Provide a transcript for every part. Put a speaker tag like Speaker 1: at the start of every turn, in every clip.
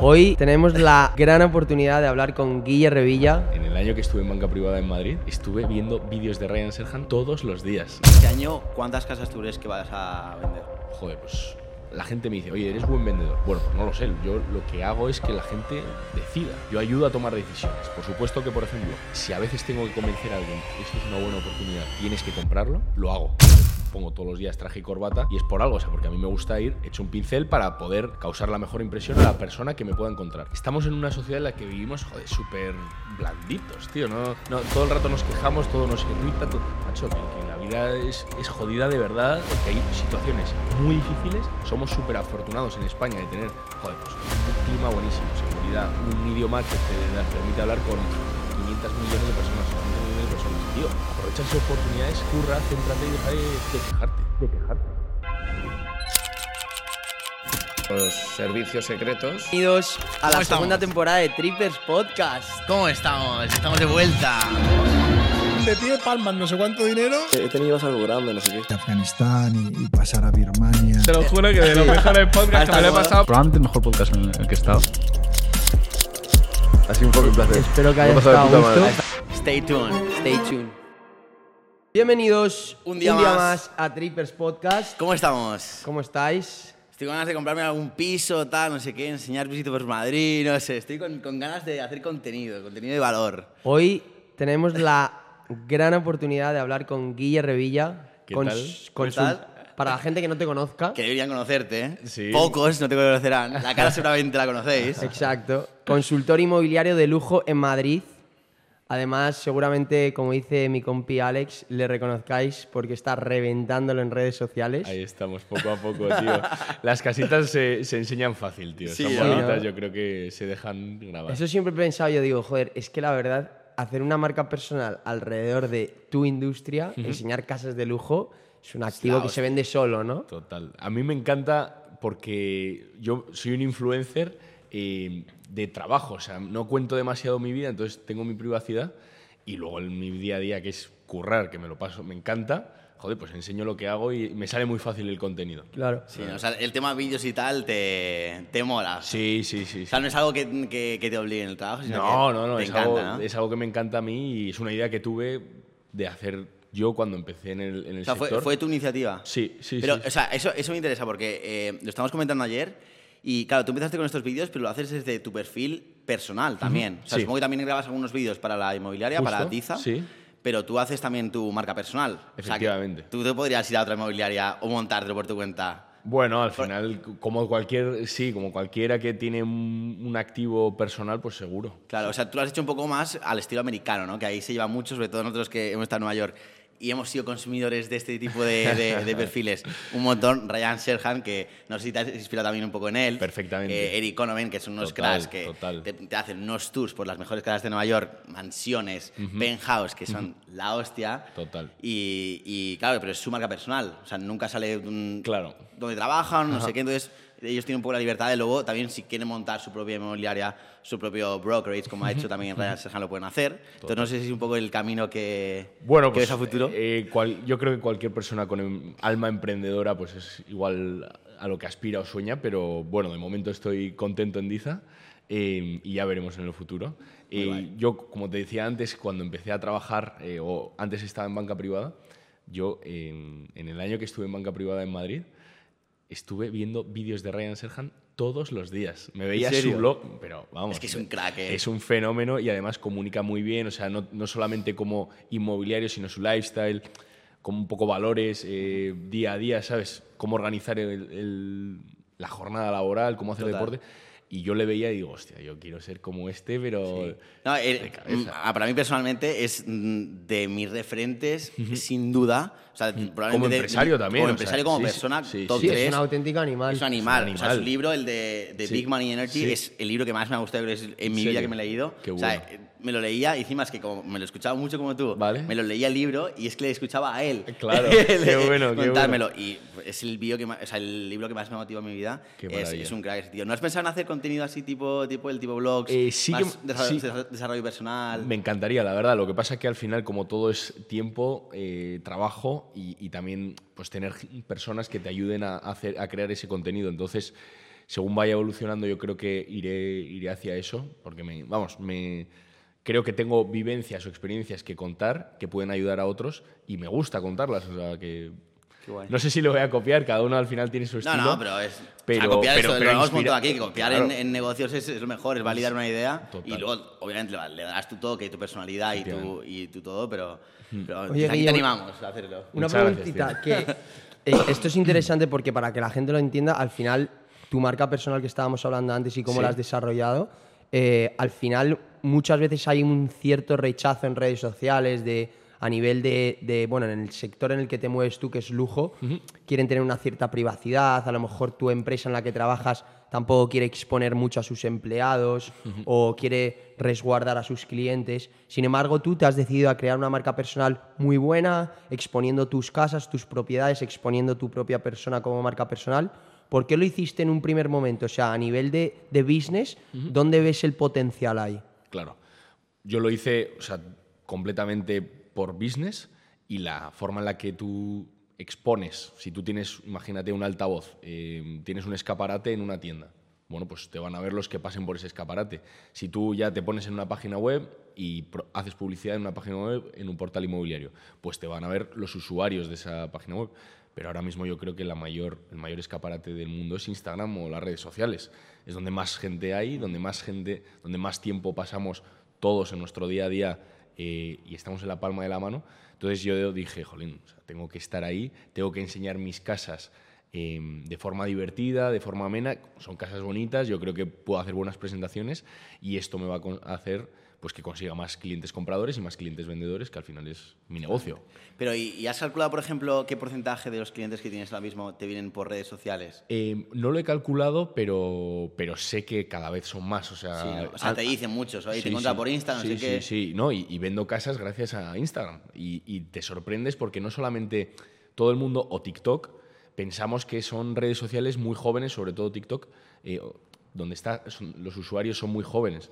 Speaker 1: Hoy tenemos la gran oportunidad de hablar con Guille Revilla.
Speaker 2: En el año que estuve en banca privada en Madrid, estuve viendo vídeos de Ryan Serhan todos los días.
Speaker 3: Este año, ¿cuántas casas tú crees que vas a vender?
Speaker 2: Joder, pues la gente me dice, oye, eres buen vendedor. Bueno, pues no lo sé. Yo lo que hago es que la gente decida. Yo ayudo a tomar decisiones. Por supuesto que, por ejemplo, si a veces tengo que convencer a alguien, esto es una buena oportunidad, tienes que comprarlo, lo hago pongo todos los días traje y corbata y es por algo, o sea, porque a mí me gusta ir hecho un pincel para poder causar la mejor impresión a la persona que me pueda encontrar. Estamos en una sociedad en la que vivimos, joder, súper blanditos, tío, ¿no? Todo el rato nos quejamos, todo nos irrita, todo... Macho, que, la vida es, es, jodida de verdad, porque hay situaciones muy difíciles. Somos súper afortunados en España de tener, joder, pues, un clima buenísimo, seguridad, un idioma que te permite hablar con 500 millones de personas, millones de personas. Tío, aprovecha esas oportunidades, curra, céntrate y deja de, de quejarte, de quejarte.
Speaker 4: Los servicios secretos.
Speaker 1: Bienvenidos a la
Speaker 3: estamos?
Speaker 1: segunda temporada de Trippers Podcast.
Speaker 3: ¿Cómo estamos? Estamos de vuelta.
Speaker 5: de ti de palmas, no sé cuánto dinero.
Speaker 6: He tenido algo grande, no sé qué.
Speaker 5: De Afganistán y, y pasar a Birmania.
Speaker 7: Te lo juro que de los mejores podcasts que me lo he pasado.
Speaker 8: Probablemente el mejor podcast en el que he estado.
Speaker 6: Ha sido un poco un placer.
Speaker 1: Espero que
Speaker 6: de
Speaker 1: estado a gusto.
Speaker 3: Stay tuned.
Speaker 1: Stay tuned. Bienvenidos
Speaker 3: Un día más.
Speaker 1: a Trippers Podcast.
Speaker 3: ¿Cómo estamos?
Speaker 1: ¿Cómo estáis?
Speaker 3: Estoy con ganas de comprarme algún piso, tal, no sé qué, enseñar visitas por Madrid, no sé. Estoy con, con ganas de hacer contenido, contenido de valor.
Speaker 1: Hoy tenemos la gran oportunidad de hablar con Guille Revilla.
Speaker 2: ¿Qué
Speaker 1: cons-
Speaker 2: tal?
Speaker 3: ¿Qué
Speaker 1: consul-
Speaker 3: tal?
Speaker 1: Para la gente que no te conozca.
Speaker 3: Que deberían conocerte, ¿eh?
Speaker 2: Sí.
Speaker 3: Pocos no te conocerán. La cara seguramente la conocéis.
Speaker 1: Exacto. Consultor inmobiliario de lujo en Madrid. Además, seguramente, como dice mi compi Alex, le reconozcáis porque está reventándolo en redes sociales.
Speaker 2: Ahí estamos, poco a poco, tío. Las casitas se, se enseñan fácil, tío.
Speaker 3: Sí,
Speaker 2: Son
Speaker 3: ¿no?
Speaker 2: bonitas, yo creo que se dejan grabar.
Speaker 1: Eso siempre he pensado, yo digo, joder, es que la verdad, hacer una marca personal alrededor de tu industria, enseñar casas de lujo, es un activo que se vende solo, ¿no?
Speaker 2: Total. A mí me encanta porque yo soy un influencer eh, de trabajo, o sea, no cuento demasiado mi vida, entonces tengo mi privacidad y luego en mi día a día, que es currar, que me lo paso, me encanta, joder, pues enseño lo que hago y me sale muy fácil el contenido.
Speaker 1: Claro.
Speaker 3: Sí, o sea, el tema vídeos y tal te, te mola.
Speaker 2: Sí, sí, sí.
Speaker 3: O
Speaker 2: sí.
Speaker 3: sea, no es algo que, que, que te obligue en el trabajo, sino
Speaker 2: No,
Speaker 3: que
Speaker 2: no, no,
Speaker 3: te
Speaker 2: es,
Speaker 3: encanta,
Speaker 2: algo,
Speaker 3: ¿no?
Speaker 2: es algo que me encanta a mí y es una idea que tuve de hacer yo cuando empecé en el, en el
Speaker 3: O sea, fue,
Speaker 2: sector.
Speaker 3: fue tu iniciativa.
Speaker 2: Sí, sí,
Speaker 3: Pero,
Speaker 2: sí.
Speaker 3: o sea, eso, eso me interesa porque eh, lo estábamos comentando ayer y, claro, tú empezaste con estos vídeos, pero lo haces desde tu perfil personal también. O sea,
Speaker 2: Sí.
Speaker 3: supongo que también grabas algunos vídeos para la inmobiliaria, para Tiza.
Speaker 2: sí.
Speaker 3: Pero tú haces también tu marca personal. O sea, que
Speaker 2: Efectivamente.
Speaker 3: tú te podrías ir a otra inmobiliaria o montártelo por tu cuenta.
Speaker 2: Bueno, al final, como cualquier, sí, como cualquiera que tiene un, un activo personal, pues seguro.
Speaker 3: Claro, o sea, tú lo has hecho un poco más al estilo americano, ¿no? Que ahí se lleva mucho, sobre todo nosotros que hemos estado en Nueva York y hemos sido consumidores de este tipo de, de- de perfiles. Un montón, Ryan Serhan, que no sé si te has inspirado también un poco en él.
Speaker 2: Perfectamente.
Speaker 3: Eh, Eric Conoven, que son unos
Speaker 2: Total,
Speaker 3: cracks que te, te hacen unos tours por las mejores casas de Nueva York, mansiones, penthouse, que son la hostia.
Speaker 2: Total.
Speaker 3: Y, y, claro, pero es su marca personal. O sea, nunca sale un,
Speaker 2: Claro.
Speaker 3: donde trabajan, no sé qué. Entonces, ellos tienen un poco la libertad de luego también, si quieren montar su propia inmobiliaria, su propio brokerage, como ha hecho también Ryan Serhan, lo pueden hacer. Entonces, no sé si es un poco el camino que,
Speaker 2: Bueno,
Speaker 3: que
Speaker 2: pues
Speaker 3: ves a futuro.
Speaker 2: eh, cual- yo creo que cualquier persona con em- alma emprendedora pues es igual a lo que aspira o sueña, pero bueno, de momento estoy contento en Diza eh, y ya veremos en el futuro. Eh, yo, como te decía antes, cuando empecé a trabajar, eh, o antes estaba en banca privada, yo en, en el año que estuve en banca privada en Madrid, estuve viendo vídeos de Ryan Serhan todos los días. Me veía su blog, pero vamos.
Speaker 3: Es que es un crack, ¿eh?
Speaker 2: Es un fenómeno y además comunica muy bien, o sea, no, no solamente como inmobiliario, sino su lifestyle, como un poco valores eh, día a día, ¿sabes? Cómo organizar el- el- la jornada laboral, cómo hacer
Speaker 3: Total.
Speaker 2: deporte. Y yo le veía y digo, hostia, yo quiero ser como este, pero...
Speaker 3: No, el-
Speaker 2: de
Speaker 3: mm, ah, para mí personalmente es mm, de mis referentes, sin duda. O sea, probablemente de-
Speaker 2: empresario también,
Speaker 3: Como
Speaker 2: o sea,
Speaker 3: empresario, como
Speaker 2: sí, sí,
Speaker 3: persona,
Speaker 2: sí,
Speaker 3: top
Speaker 1: Sí,
Speaker 3: tres.
Speaker 1: es un auténtico animal.
Speaker 3: Es un animal.
Speaker 2: Es un
Speaker 3: O sea, su
Speaker 2: animal.
Speaker 3: libro, el de, de
Speaker 2: Sí.
Speaker 3: Big Money Energy,
Speaker 2: Sí.
Speaker 3: es el libro que más me ha gustado en mi vida que me he leído.
Speaker 2: Qué
Speaker 3: O sea,
Speaker 2: bueno.
Speaker 3: eh, me lo leía y encima es que como me lo escuchaba mucho como tú,
Speaker 2: Vale.
Speaker 3: me lo leía el libro y es que le escuchaba a él.
Speaker 2: Claro, qué bueno, qué
Speaker 3: contármelo. Y es el, vídeo que más- o sea, el libro que más me ha motivado en mi vida.
Speaker 2: Qué
Speaker 3: Es, es un crack ese tío. ¿No has pensado en hacer contenido así tipo, tipo el tipo blogs?
Speaker 2: Eh, sí que- sí.
Speaker 3: desarrollo personal.
Speaker 2: Me encantaría, la verdad. Lo que pasa es que al final, como todo es tiempo, eh, trabajo y, y también pues tener personas que te ayuden a, hacer, a crear ese contenido. Entonces, según vaya evolucionando, yo creo que iré, iré hacia eso, porque me, vamos, me, creo que tengo vivencias o experiencias que contar que pueden ayudar a otros y me gusta contarlas. O sea, que
Speaker 3: guay.
Speaker 2: no sé si lo voy a copiar, cada uno al final tiene su
Speaker 3: No,
Speaker 2: estilo.
Speaker 3: no, pero es.
Speaker 2: pero-
Speaker 3: o sea, copiar
Speaker 2: pero-
Speaker 3: eso,
Speaker 2: pero
Speaker 3: lo hemos
Speaker 2: inspira-
Speaker 3: montado aquí, que copiar
Speaker 2: Claro.
Speaker 3: en, en negocios es, es lo mejor, es validar una idea
Speaker 2: Total.
Speaker 3: y luego, obviamente, le, le darás tu toque y tu personalidad y tu, y tu todo, pero, pero
Speaker 1: Oye,
Speaker 3: aquí te animamos a hacerlo.
Speaker 1: Una
Speaker 2: Muchas gracias,
Speaker 1: preguntita, que eh, esto es interesante porque para que la gente lo entienda, al final, tu marca personal que estábamos hablando antes y cómo
Speaker 2: Sí.
Speaker 1: la has desarrollado, eh, al final muchas veces hay un cierto rechazo en redes sociales de a nivel de, de, bueno, en el sector en el que te mueves tú, que es lujo, quieren tener una cierta privacidad, a lo mejor tu empresa en la que trabajas tampoco quiere exponer mucho a sus empleados o quiere resguardar a sus clientes. Sin embargo, tú te has decidido a crear una marca personal muy buena, exponiendo tus casas, tus propiedades, exponiendo tu propia persona como marca personal. ¿Por qué lo hiciste en un primer momento? O sea, a nivel de, de business, ¿dónde ves el potencial ahí?
Speaker 2: Claro. Yo lo hice, o sea, completamente por business y la forma en la que tú expones, si tú tienes, imagínate un altavoz, eh, tienes un escaparate en una tienda, bueno, pues te van a ver los que pasen por ese escaparate. Si tú ya te pones en una página web y haces publicidad en una página web, en un portal inmobiliario, pues te van a ver los usuarios de esa página web. Pero ahora mismo yo creo que la mayor, el mayor escaparate del mundo es Instagram o las redes sociales. Es donde más gente hay, donde más gente, donde más tiempo pasamos todos en nuestro día a día eh, y estamos en la palma de la mano. Entonces yo dije, jolín, tengo que estar ahí, tengo que enseñar mis casas eh, de forma divertida, de forma amena. Son casas bonitas, yo creo que puedo hacer buenas presentaciones y esto me va a hacer pues, que consiga más clientes compradores y más clientes vendedores, que al final es mi negocio.
Speaker 3: Pero, ¿y, y has calculado, por ejemplo, qué porcentaje de los clientes que tienes ahora mismo te vienen por redes sociales?
Speaker 2: Eh, no lo he calculado, pero, pero sé que cada vez son más. O sea,
Speaker 3: Sí, ¿no? O sea,
Speaker 2: an-
Speaker 3: te dicen muchos, oye, te
Speaker 2: Sí,
Speaker 3: encuentras
Speaker 2: sí.
Speaker 3: por Insta, no
Speaker 2: sí,
Speaker 3: sé qué.
Speaker 2: Sí, sí, no, y, y vendo casas gracias a Instagram. Y, y te sorprendes porque no solamente todo el mundo o TikTok pensamos que son redes sociales muy jóvenes, sobre todo TikTok, eh, donde está, son- los usuarios son muy jóvenes.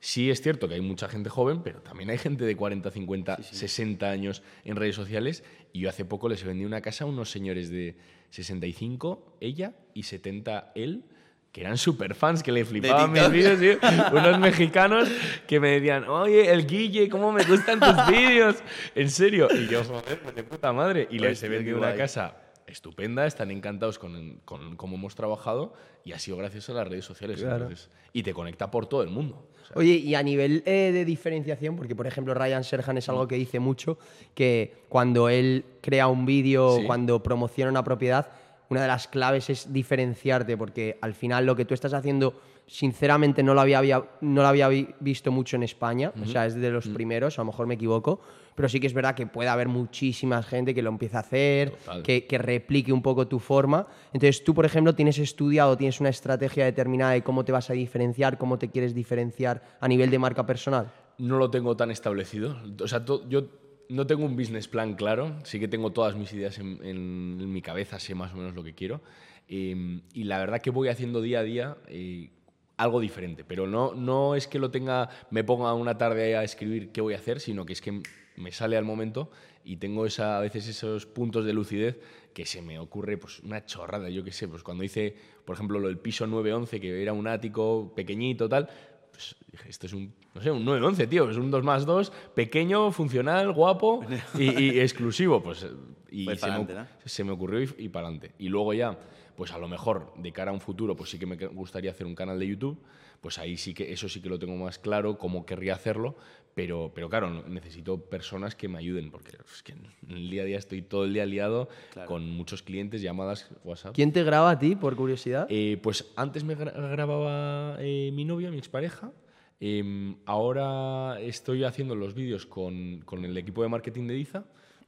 Speaker 2: Sí es cierto que hay mucha gente joven, pero también hay gente de 40, 50, 60 años en redes sociales. Y yo hace poco les vendí una casa a unos señores de 65, ella, y 70 él, que eran super fans, que le flipaban mis vídeos, tío. Unos mexicanos que me decían, oye, el Guille, ¿cómo me gustan tus vídeos? En serio. Y yo, joder, pues de puta madre. Y les
Speaker 3: Hostia,
Speaker 2: he vendido una casa estupenda, están encantados con, con cómo hemos trabajado y ha sido gracias a las redes sociales.
Speaker 1: Claro.
Speaker 2: entonces, y te conecta por todo el mundo. O sea,
Speaker 1: Oye, y a nivel eh, de diferenciación, porque por ejemplo Ryan Serhan es algo que dice mucho, que cuando él crea un vídeo
Speaker 2: Sí.
Speaker 1: cuando promociona una propiedad, una de las claves es diferenciarte, porque al final lo que tú estás haciendo, sinceramente no lo había, no lo había vi- visto mucho en España, o sea, es de los primeros, a lo mejor me equivoco, pero sí que es verdad que puede haber muchísima gente que lo empiece a hacer, que, que replique un poco tu forma. Entonces tú, por ejemplo, tienes estudiado, tienes una estrategia determinada de cómo te vas a diferenciar, cómo te quieres diferenciar a nivel de marca personal.
Speaker 2: no lo tengo tan establecido. O sea, yo no tengo un business plan claro. Sí que tengo todas mis ideas en, en- en mi cabeza, sé más o menos lo que quiero. Eh, y la verdad que voy haciendo día a día eh, algo diferente. Pero no, no es que lo tenga, me ponga una tarde a escribir qué voy a hacer, sino que es que me sale al momento y tengo esa, a veces esos puntos de lucidez que se me ocurre pues una chorrada, yo qué sé, pues cuando hice, por ejemplo, lo del piso 911, que era un ático pequeñito, tal, pues dije, esto es un, no sé, un 911, tío, es un 2 más 2, pequeño, funcional, guapo y, y exclusivo, pues y
Speaker 3: Pues
Speaker 2: se, me,
Speaker 3: ¿no?
Speaker 2: se me ocurrió y, y para adelante. Y luego ya, pues a lo mejor de cara a un futuro, pues sí que me gustaría hacer un canal de YouTube, pues ahí sí que eso sí que lo tengo más claro, cómo querría hacerlo, pero, pero claro, necesito personas que me ayuden, porque es que en el día a día estoy todo el día liado con muchos clientes, llamadas, WhatsApp.
Speaker 1: ¿Quién te graba a ti, por curiosidad?
Speaker 2: Eh, pues antes me gra- grababa eh, mi novia, mi expareja. Em, ahora estoy haciendo los vídeos con, con el equipo de marketing de Diza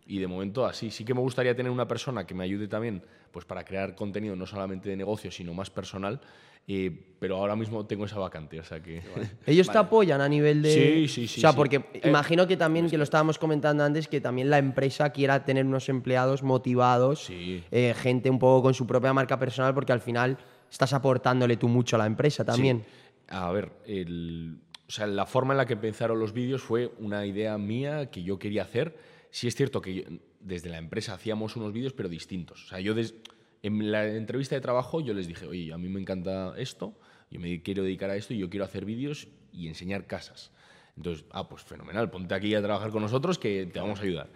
Speaker 2: y de momento así. Sí que me gustaría tener una persona que me ayude también pues, para crear contenido no solamente de negocio, sino más personal. Eh, pero ahora mismo tengo esa vacante, o sea que...
Speaker 1: Ellos te apoyan a nivel de...
Speaker 2: Sí, sí, sí,
Speaker 1: O sea,
Speaker 2: sí.
Speaker 1: porque
Speaker 2: Eh,
Speaker 1: imagino que también, que lo estábamos comentando antes, que también la empresa quiera tener unos empleados motivados,
Speaker 2: Sí.
Speaker 1: eh, gente un poco con su propia marca personal, porque al final estás aportándole tú mucho a la empresa también.
Speaker 2: Sí. A ver, el- o sea, la forma en la que empezaron los vídeos fue una idea mía que yo quería hacer. Sí es cierto que yo- desde la empresa hacíamos unos vídeos, pero distintos. O sea, yo des- En la entrevista de trabajo yo les dije, oye, a mí me encanta esto, yo me quiero dedicar a esto y yo quiero hacer vídeos y enseñar casas. Entonces, ah, pues fenomenal, ponte aquí a trabajar con nosotros que te vamos a ayudar.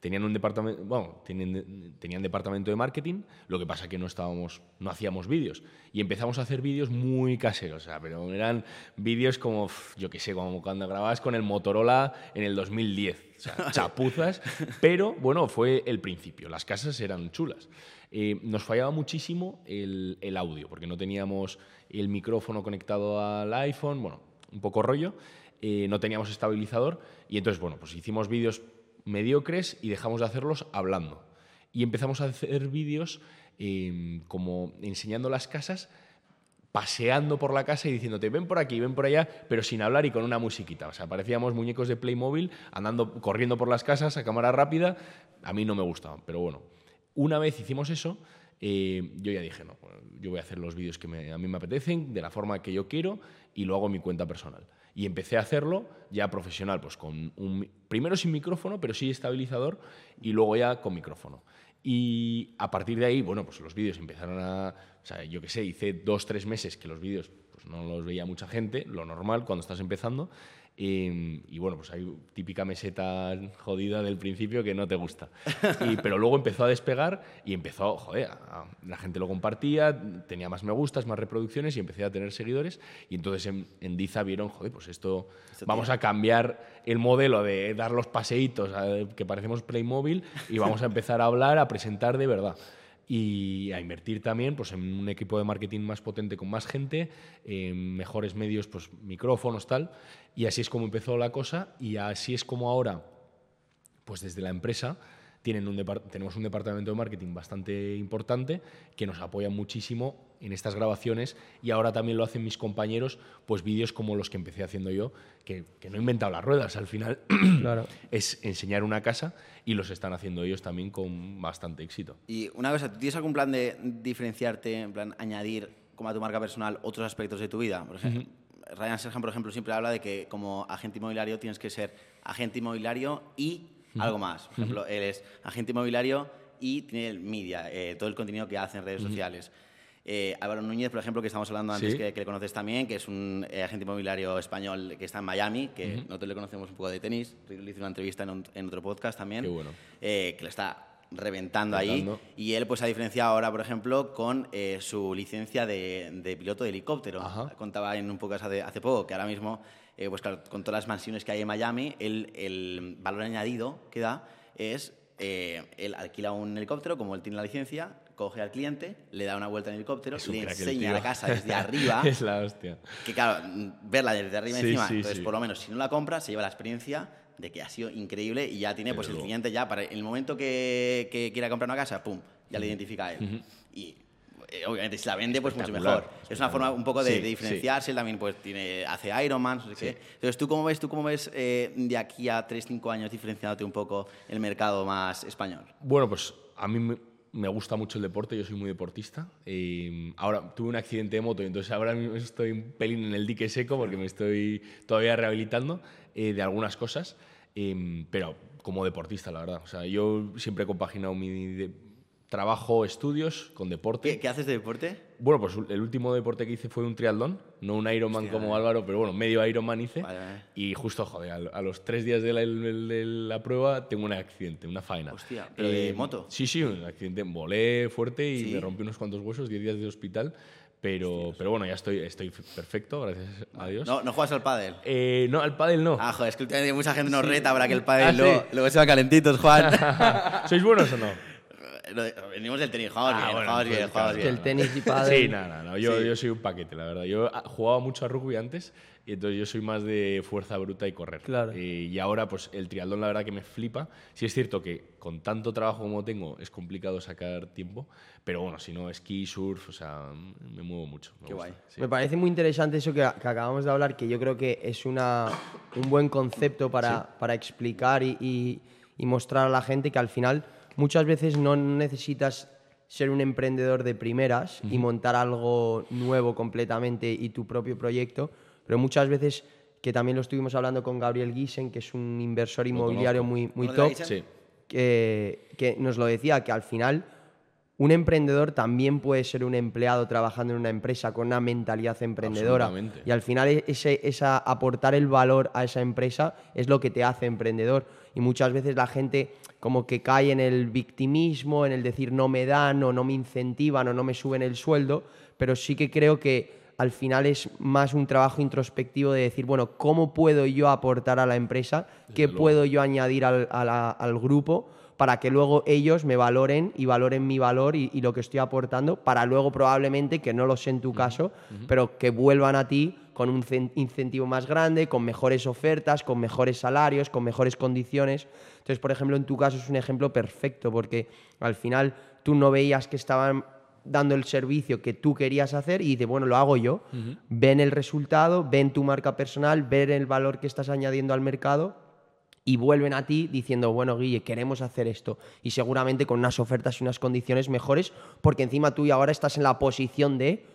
Speaker 2: Tenían un departamento, bueno, tienen, tenían departamento de marketing, lo que pasa que no estábamos, no hacíamos vídeos. Y empezamos a hacer vídeos muy caseros, o sea, pero eran vídeos como, yo qué sé, como cuando grababas con el Motorola en el 2010, o sea, chapuzas, pero bueno, fue el principio, las casas eran chulas. Eh, nos fallaba muchísimo el, el audio, porque no teníamos el micrófono conectado al iPhone, bueno, un poco rollo, eh, no teníamos estabilizador y entonces, bueno, pues hicimos vídeos mediocres y dejamos de hacerlos hablando. Y empezamos a hacer vídeos eh, como enseñando las casas, paseando por la casa y diciéndote, ven por aquí, ven por allá, pero sin hablar y con una musiquita. O sea, parecíamos muñecos de Playmobil andando, corriendo por las casas a cámara rápida. A mí no me gustaban, pero bueno. Una vez hicimos eso, eh, yo ya dije, no, yo voy a hacer los vídeos que a mí me apetecen, de la forma que yo quiero, y lo hago en mi cuenta personal. Y empecé a hacerlo ya profesional, pues con un, primero sin micrófono, pero sí estabilizador, y luego ya con micrófono. Y a partir de ahí, bueno, pues los vídeos empezaron a... O sea, yo qué sé, hice dos, tres meses que los vídeos pues no los veía mucha gente, lo normal cuando estás empezando. Eh, y bueno, pues hay típica meseta jodida del principio que no te gusta. Y- pero luego empezó a despegar y empezó, joder, a- la gente lo compartía, tenía más me gustas, más reproducciones y empecé a tener seguidores. Y entonces en, en Diza vieron, joder, pues esto, vamos a cambiar el modelo de dar los paseitos a- que parecemos Playmobil y vamos a empezar a hablar, a presentar de verdad y a invertir también pues, en un equipo de marketing más potente con más gente, en mejores medios, pues micrófonos, tal. Y así es como empezó la cosa y así es como ahora, pues desde la empresa, tienen un tenemos un departamento de marketing bastante importante que nos apoya muchísimo en estas grabaciones y ahora también lo hacen mis compañeros, pues vídeos como los que empecé haciendo yo, que, que no he inventado las ruedas, al final
Speaker 1: Claro.
Speaker 2: es enseñar una casa y los están haciendo ellos también con bastante éxito.
Speaker 3: Y una cosa, ¿tú tienes algún plan de diferenciarte, en plan añadir como a tu marca personal otros aspectos de tu vida? Por ejemplo, Ryan Serhan, por ejemplo, siempre habla de que como agente inmobiliario tienes que ser agente inmobiliario y algo más. Por ejemplo, él es agente inmobiliario y tiene el media, eh, todo el contenido que hace en redes sociales. Eh, Álvaro Núñez, por ejemplo, que estamos hablando antes,
Speaker 2: Sí.
Speaker 3: que, que le conoces también, que es un eh, agente inmobiliario español que está en Miami, que nosotros le conocemos un poco de tenis, le hice una entrevista en, un- en otro podcast también,
Speaker 2: Qué bueno.
Speaker 3: eh, que le está reventando ahí.
Speaker 2: Reventando.
Speaker 3: Y él pues ha diferenciado ahora, por ejemplo, con eh, su licencia de, de piloto de helicóptero.
Speaker 2: Ajá.
Speaker 3: Contaba en un podcast hace, hace poco que ahora mismo, pues claro, con todas las mansiones que hay en Miami, el, el valor añadido que da es, él alquila un helicóptero, como él tiene la licencia, coge al cliente, le da una vuelta en el helicóptero,
Speaker 2: Es
Speaker 3: le enseña la casa desde arriba.
Speaker 2: es la hostia.
Speaker 3: Que claro, verla desde arriba
Speaker 2: Sí,
Speaker 3: encima,
Speaker 2: sí,
Speaker 3: entonces
Speaker 2: sí.
Speaker 3: por lo menos si no la compra, se lleva la experiencia de que ha sido increíble y ya tiene pues el cliente ya para el momento que, que quiera comprar una casa, pum, ya le identifica a él. Y eh, obviamente si la vende, pues mucho mejor. Es una forma un poco de,
Speaker 2: Sí,
Speaker 3: de diferenciarse, él también pues tiene, hace Ironman, no sé qué. Entonces, ¿tú cómo ves, tú cómo ves eh, de aquí a 3-5 años diferenciándote un poco el mercado más español?
Speaker 2: Bueno, pues a mí me, gusta mucho el deporte, yo soy muy deportista. Eh, ahora tuve un accidente de moto entonces ahora estoy un pelín en el dique seco porque me estoy todavía rehabilitando eh, de algunas cosas, eh, pero como deportista, la verdad. O sea, yo siempre he compaginado mi trabajo, estudios con deporte.
Speaker 3: ¿Qué, qué haces de deporte?
Speaker 2: Bueno, pues el último deporte que hice fue un triatlón, no un Ironman
Speaker 3: Hostia,
Speaker 2: como
Speaker 3: eh.
Speaker 2: Álvaro, pero bueno, medio Ironman hice.
Speaker 3: Vale, vale.
Speaker 2: Y justo, joder, a, los tres días de la, de la prueba tengo un accidente, una faena.
Speaker 3: Hostia, ¿pero de moto?
Speaker 2: Sí, sí, un accidente. Volé fuerte y
Speaker 3: Sí.
Speaker 2: me rompí unos cuantos huesos, 10 días de hospital. Pero, pero bueno, ya estoy, estoy perfecto, gracias a Dios.
Speaker 3: ¿No, ¿No juegas al pádel?
Speaker 2: Eh, no, al pádel no.
Speaker 3: Ah, joder, es que mucha gente nos reta para que el pádel
Speaker 2: Ah, sí.
Speaker 3: luego se va calentitos, Juan.
Speaker 2: ¿Sois buenos o no?
Speaker 3: Venimos del tenis, jugamos
Speaker 2: Ah,
Speaker 3: bien,
Speaker 2: bueno,
Speaker 3: jugamos bien,
Speaker 2: claro.
Speaker 3: jugamos
Speaker 1: Que el tenis y padre.
Speaker 2: Sí, no, no, no. Yo,
Speaker 3: Sí.
Speaker 2: yo soy un paquete, la verdad. Yo ah, jugaba mucho a rugby antes y entonces yo soy más de fuerza bruta y correr.
Speaker 1: Claro.
Speaker 2: Eh, y ahora, pues el triatlón, la verdad que me flipa. Sí es cierto que con tanto trabajo como tengo es complicado sacar tiempo, pero bueno, si no, esquí, surf, o sea, me muevo mucho. me
Speaker 3: Qué
Speaker 2: gusta,
Speaker 3: guay.
Speaker 2: sí.
Speaker 1: Me parece muy interesante eso que, que acabamos de hablar, que yo creo que es una, un buen concepto para, para explicar y, y- y mostrar a la gente que al final muchas veces no necesitas ser un emprendedor de primeras y montar algo nuevo completamente y tu propio proyecto, pero muchas veces, que también lo estuvimos hablando con Gabriel Giesen, que es un inversor inmobiliario muy, muy
Speaker 3: ¿Conoces a
Speaker 1: top?
Speaker 2: Sí.
Speaker 1: que, que nos lo decía, que al final un emprendedor también puede ser un empleado trabajando en una empresa con una mentalidad emprendedora. Y al final e- ese, esa, aportar el valor a esa empresa es lo que te hace emprendedor. Y muchas veces la gente como que cae en el victimismo, en el decir no me dan o no me incentivan o no me suben el sueldo, pero sí que creo que al final es más un trabajo introspectivo de decir, bueno, ¿cómo puedo yo aportar a la empresa? ¿Qué puedo yo añadir al, a la- al grupo? para que luego ellos me valoren y valoren mi valor y, y lo que estoy aportando, para luego probablemente, que no lo sé en tu caso, pero que vuelvan a ti con un cen- incentivo más grande, con mejores ofertas, con mejores salarios, con mejores condiciones. Entonces, por ejemplo, en tu caso es un ejemplo perfecto, porque al final tú no veías que estaban dando el servicio que tú querías hacer y dices, bueno, lo hago yo. Ven el resultado, ven tu marca personal, ven el valor que estás añadiendo al mercado y vuelven a ti diciendo, bueno, Guille, queremos hacer esto. Y seguramente con unas ofertas y unas condiciones mejores, porque encima tú y ahora estás en la posición de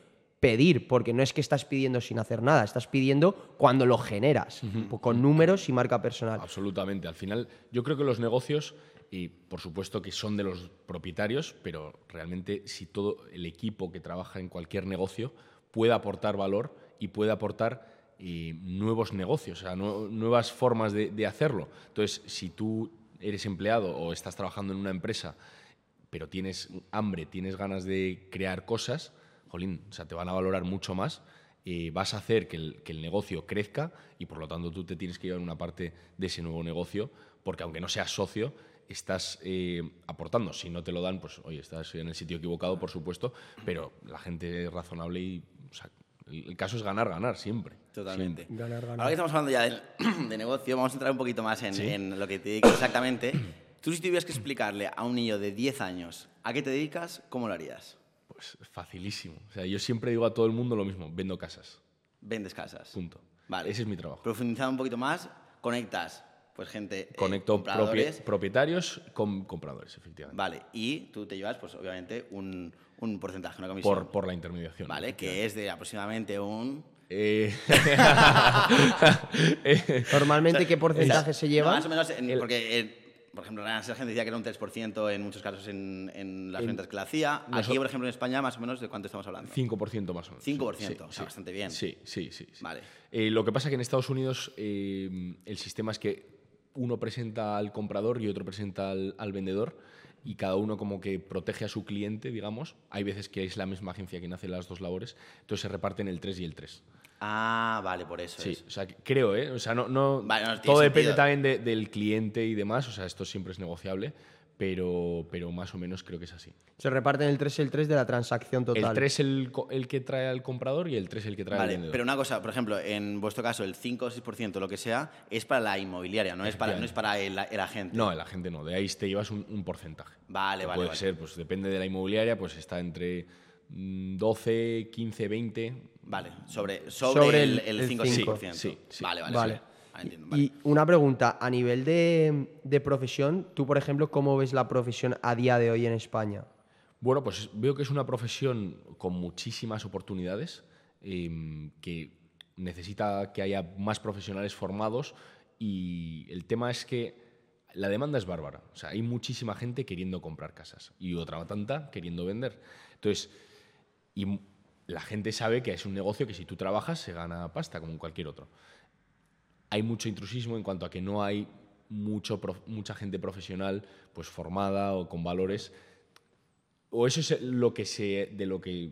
Speaker 1: pedir, porque no es que estás pidiendo sin hacer nada, estás pidiendo cuando lo generas, pues con números y marca personal.
Speaker 2: Absolutamente. Al final, yo creo que los negocios, y por supuesto que son de los propietarios, pero realmente si todo el equipo que trabaja en cualquier negocio puede aportar valor y puede aportar eh, nuevos negocios, o sea, nue- nuevas formas de, de hacerlo. Entonces, si tú eres empleado o estás trabajando en una empresa, pero tienes hambre, tienes ganas de crear cosas, jolín, o sea, te van a valorar mucho más, eh, vas a hacer que el, que el negocio crezca y por lo tanto tú te tienes que llevar una parte de ese nuevo negocio, porque aunque no seas socio, estás eh, aportando. Si no te lo dan, pues oye, estás en el sitio equivocado, por supuesto, pero la gente es razonable y o sea, el, caso es ganar, ganar siempre.
Speaker 3: Totalmente.
Speaker 1: Ganar, ganar.
Speaker 3: Ahora que estamos hablando ya de, negocio, vamos a entrar un poquito más en,
Speaker 2: Sí.
Speaker 3: en lo que te dedicas exactamente. Tú si tuvieras que explicarle a un niño de 10 años a qué te dedicas, ¿cómo lo harías?
Speaker 2: Pues facilísimo. O sea, yo siempre digo a todo el mundo lo mismo, vendo casas.
Speaker 3: Vendes casas.
Speaker 2: Punto.
Speaker 3: Vale.
Speaker 2: Ese es mi trabajo.
Speaker 3: Profundizando un poquito más, conectas pues gente, eh,
Speaker 2: Conecto
Speaker 3: compradores.
Speaker 2: propietarios con compradores, efectivamente.
Speaker 3: Vale, y tú te llevas, pues obviamente, un, un porcentaje, una comisión.
Speaker 2: Por, por la intermediación.
Speaker 3: Vale, que es de aproximadamente un...
Speaker 2: Eh,
Speaker 1: Normalmente, ¿qué porcentaje se lleva?
Speaker 3: Más o menos, en- porque, eh, por ejemplo, la gente decía que era un 3% en muchos casos en, en las ventas que le hacía. Aquí, por ejemplo, en España, más o menos, ¿de cuánto estamos hablando?
Speaker 2: 5% más o menos.
Speaker 3: 5%, está bastante bien.
Speaker 2: Sí, sí, sí. sí.
Speaker 3: Vale.
Speaker 2: Eh, lo que pasa que en Estados Unidos eh, el sistema es que uno presenta al comprador y otro presenta al, al vendedor y cada uno como que protege a su cliente, digamos. Hay veces que es la misma agencia quien hace las dos labores, entonces se reparten el 3 y el 3.
Speaker 3: Ah, vale, por eso
Speaker 2: Sí,
Speaker 3: es.
Speaker 2: o sea, que creo, ¿eh? O sea, no, no,
Speaker 3: Vale, no,
Speaker 2: todo depende también de- del cliente y demás, o sea, esto siempre es negociable, pero, pero más o menos creo que es así.
Speaker 1: Se reparten el 3 y el 3 de la transacción total.
Speaker 2: El 3 el, el que trae al comprador y el 3 el que trae al
Speaker 3: Vale,
Speaker 2: vendedor.
Speaker 3: pero una cosa, por ejemplo, en vuestro caso, el 5 o 6%, lo que sea, es para la inmobiliaria, no es para, no es para el, el agente.
Speaker 2: No, la gente no. De ahí te llevas un, un porcentaje.
Speaker 3: Vale,
Speaker 2: Que
Speaker 3: vale,
Speaker 2: Puede
Speaker 3: vale.
Speaker 2: ser, pues depende de la inmobiliaria, pues está entre 12, 15, 20.
Speaker 3: Vale, sobre, sobre,
Speaker 1: Sobre
Speaker 3: el,
Speaker 1: el-
Speaker 3: el
Speaker 1: el
Speaker 3: 5 o 6%.
Speaker 2: Sí, sí, sí.
Speaker 3: Vale, vale.
Speaker 1: Vale.
Speaker 3: sí. Entiendo, vale.
Speaker 1: Y una pregunta, a nivel de, de profesión, tú, por ejemplo, ¿cómo ves la profesión a día de hoy en España?
Speaker 2: Bueno, pues veo que es una profesión con muchísimas oportunidades, em, que necesita que haya más profesionales formados y el tema es que la demanda es bárbara. O sea, hay muchísima gente queriendo comprar casas y otra tanta queriendo vender. Entonces, y la gente sabe que es un negocio que si tú trabajas se gana pasta como cualquier otro. Hay mucho intrusismo en cuanto a que no hay mucho mucha gente profesional pues formada o con valores o eso es lo que se de lo que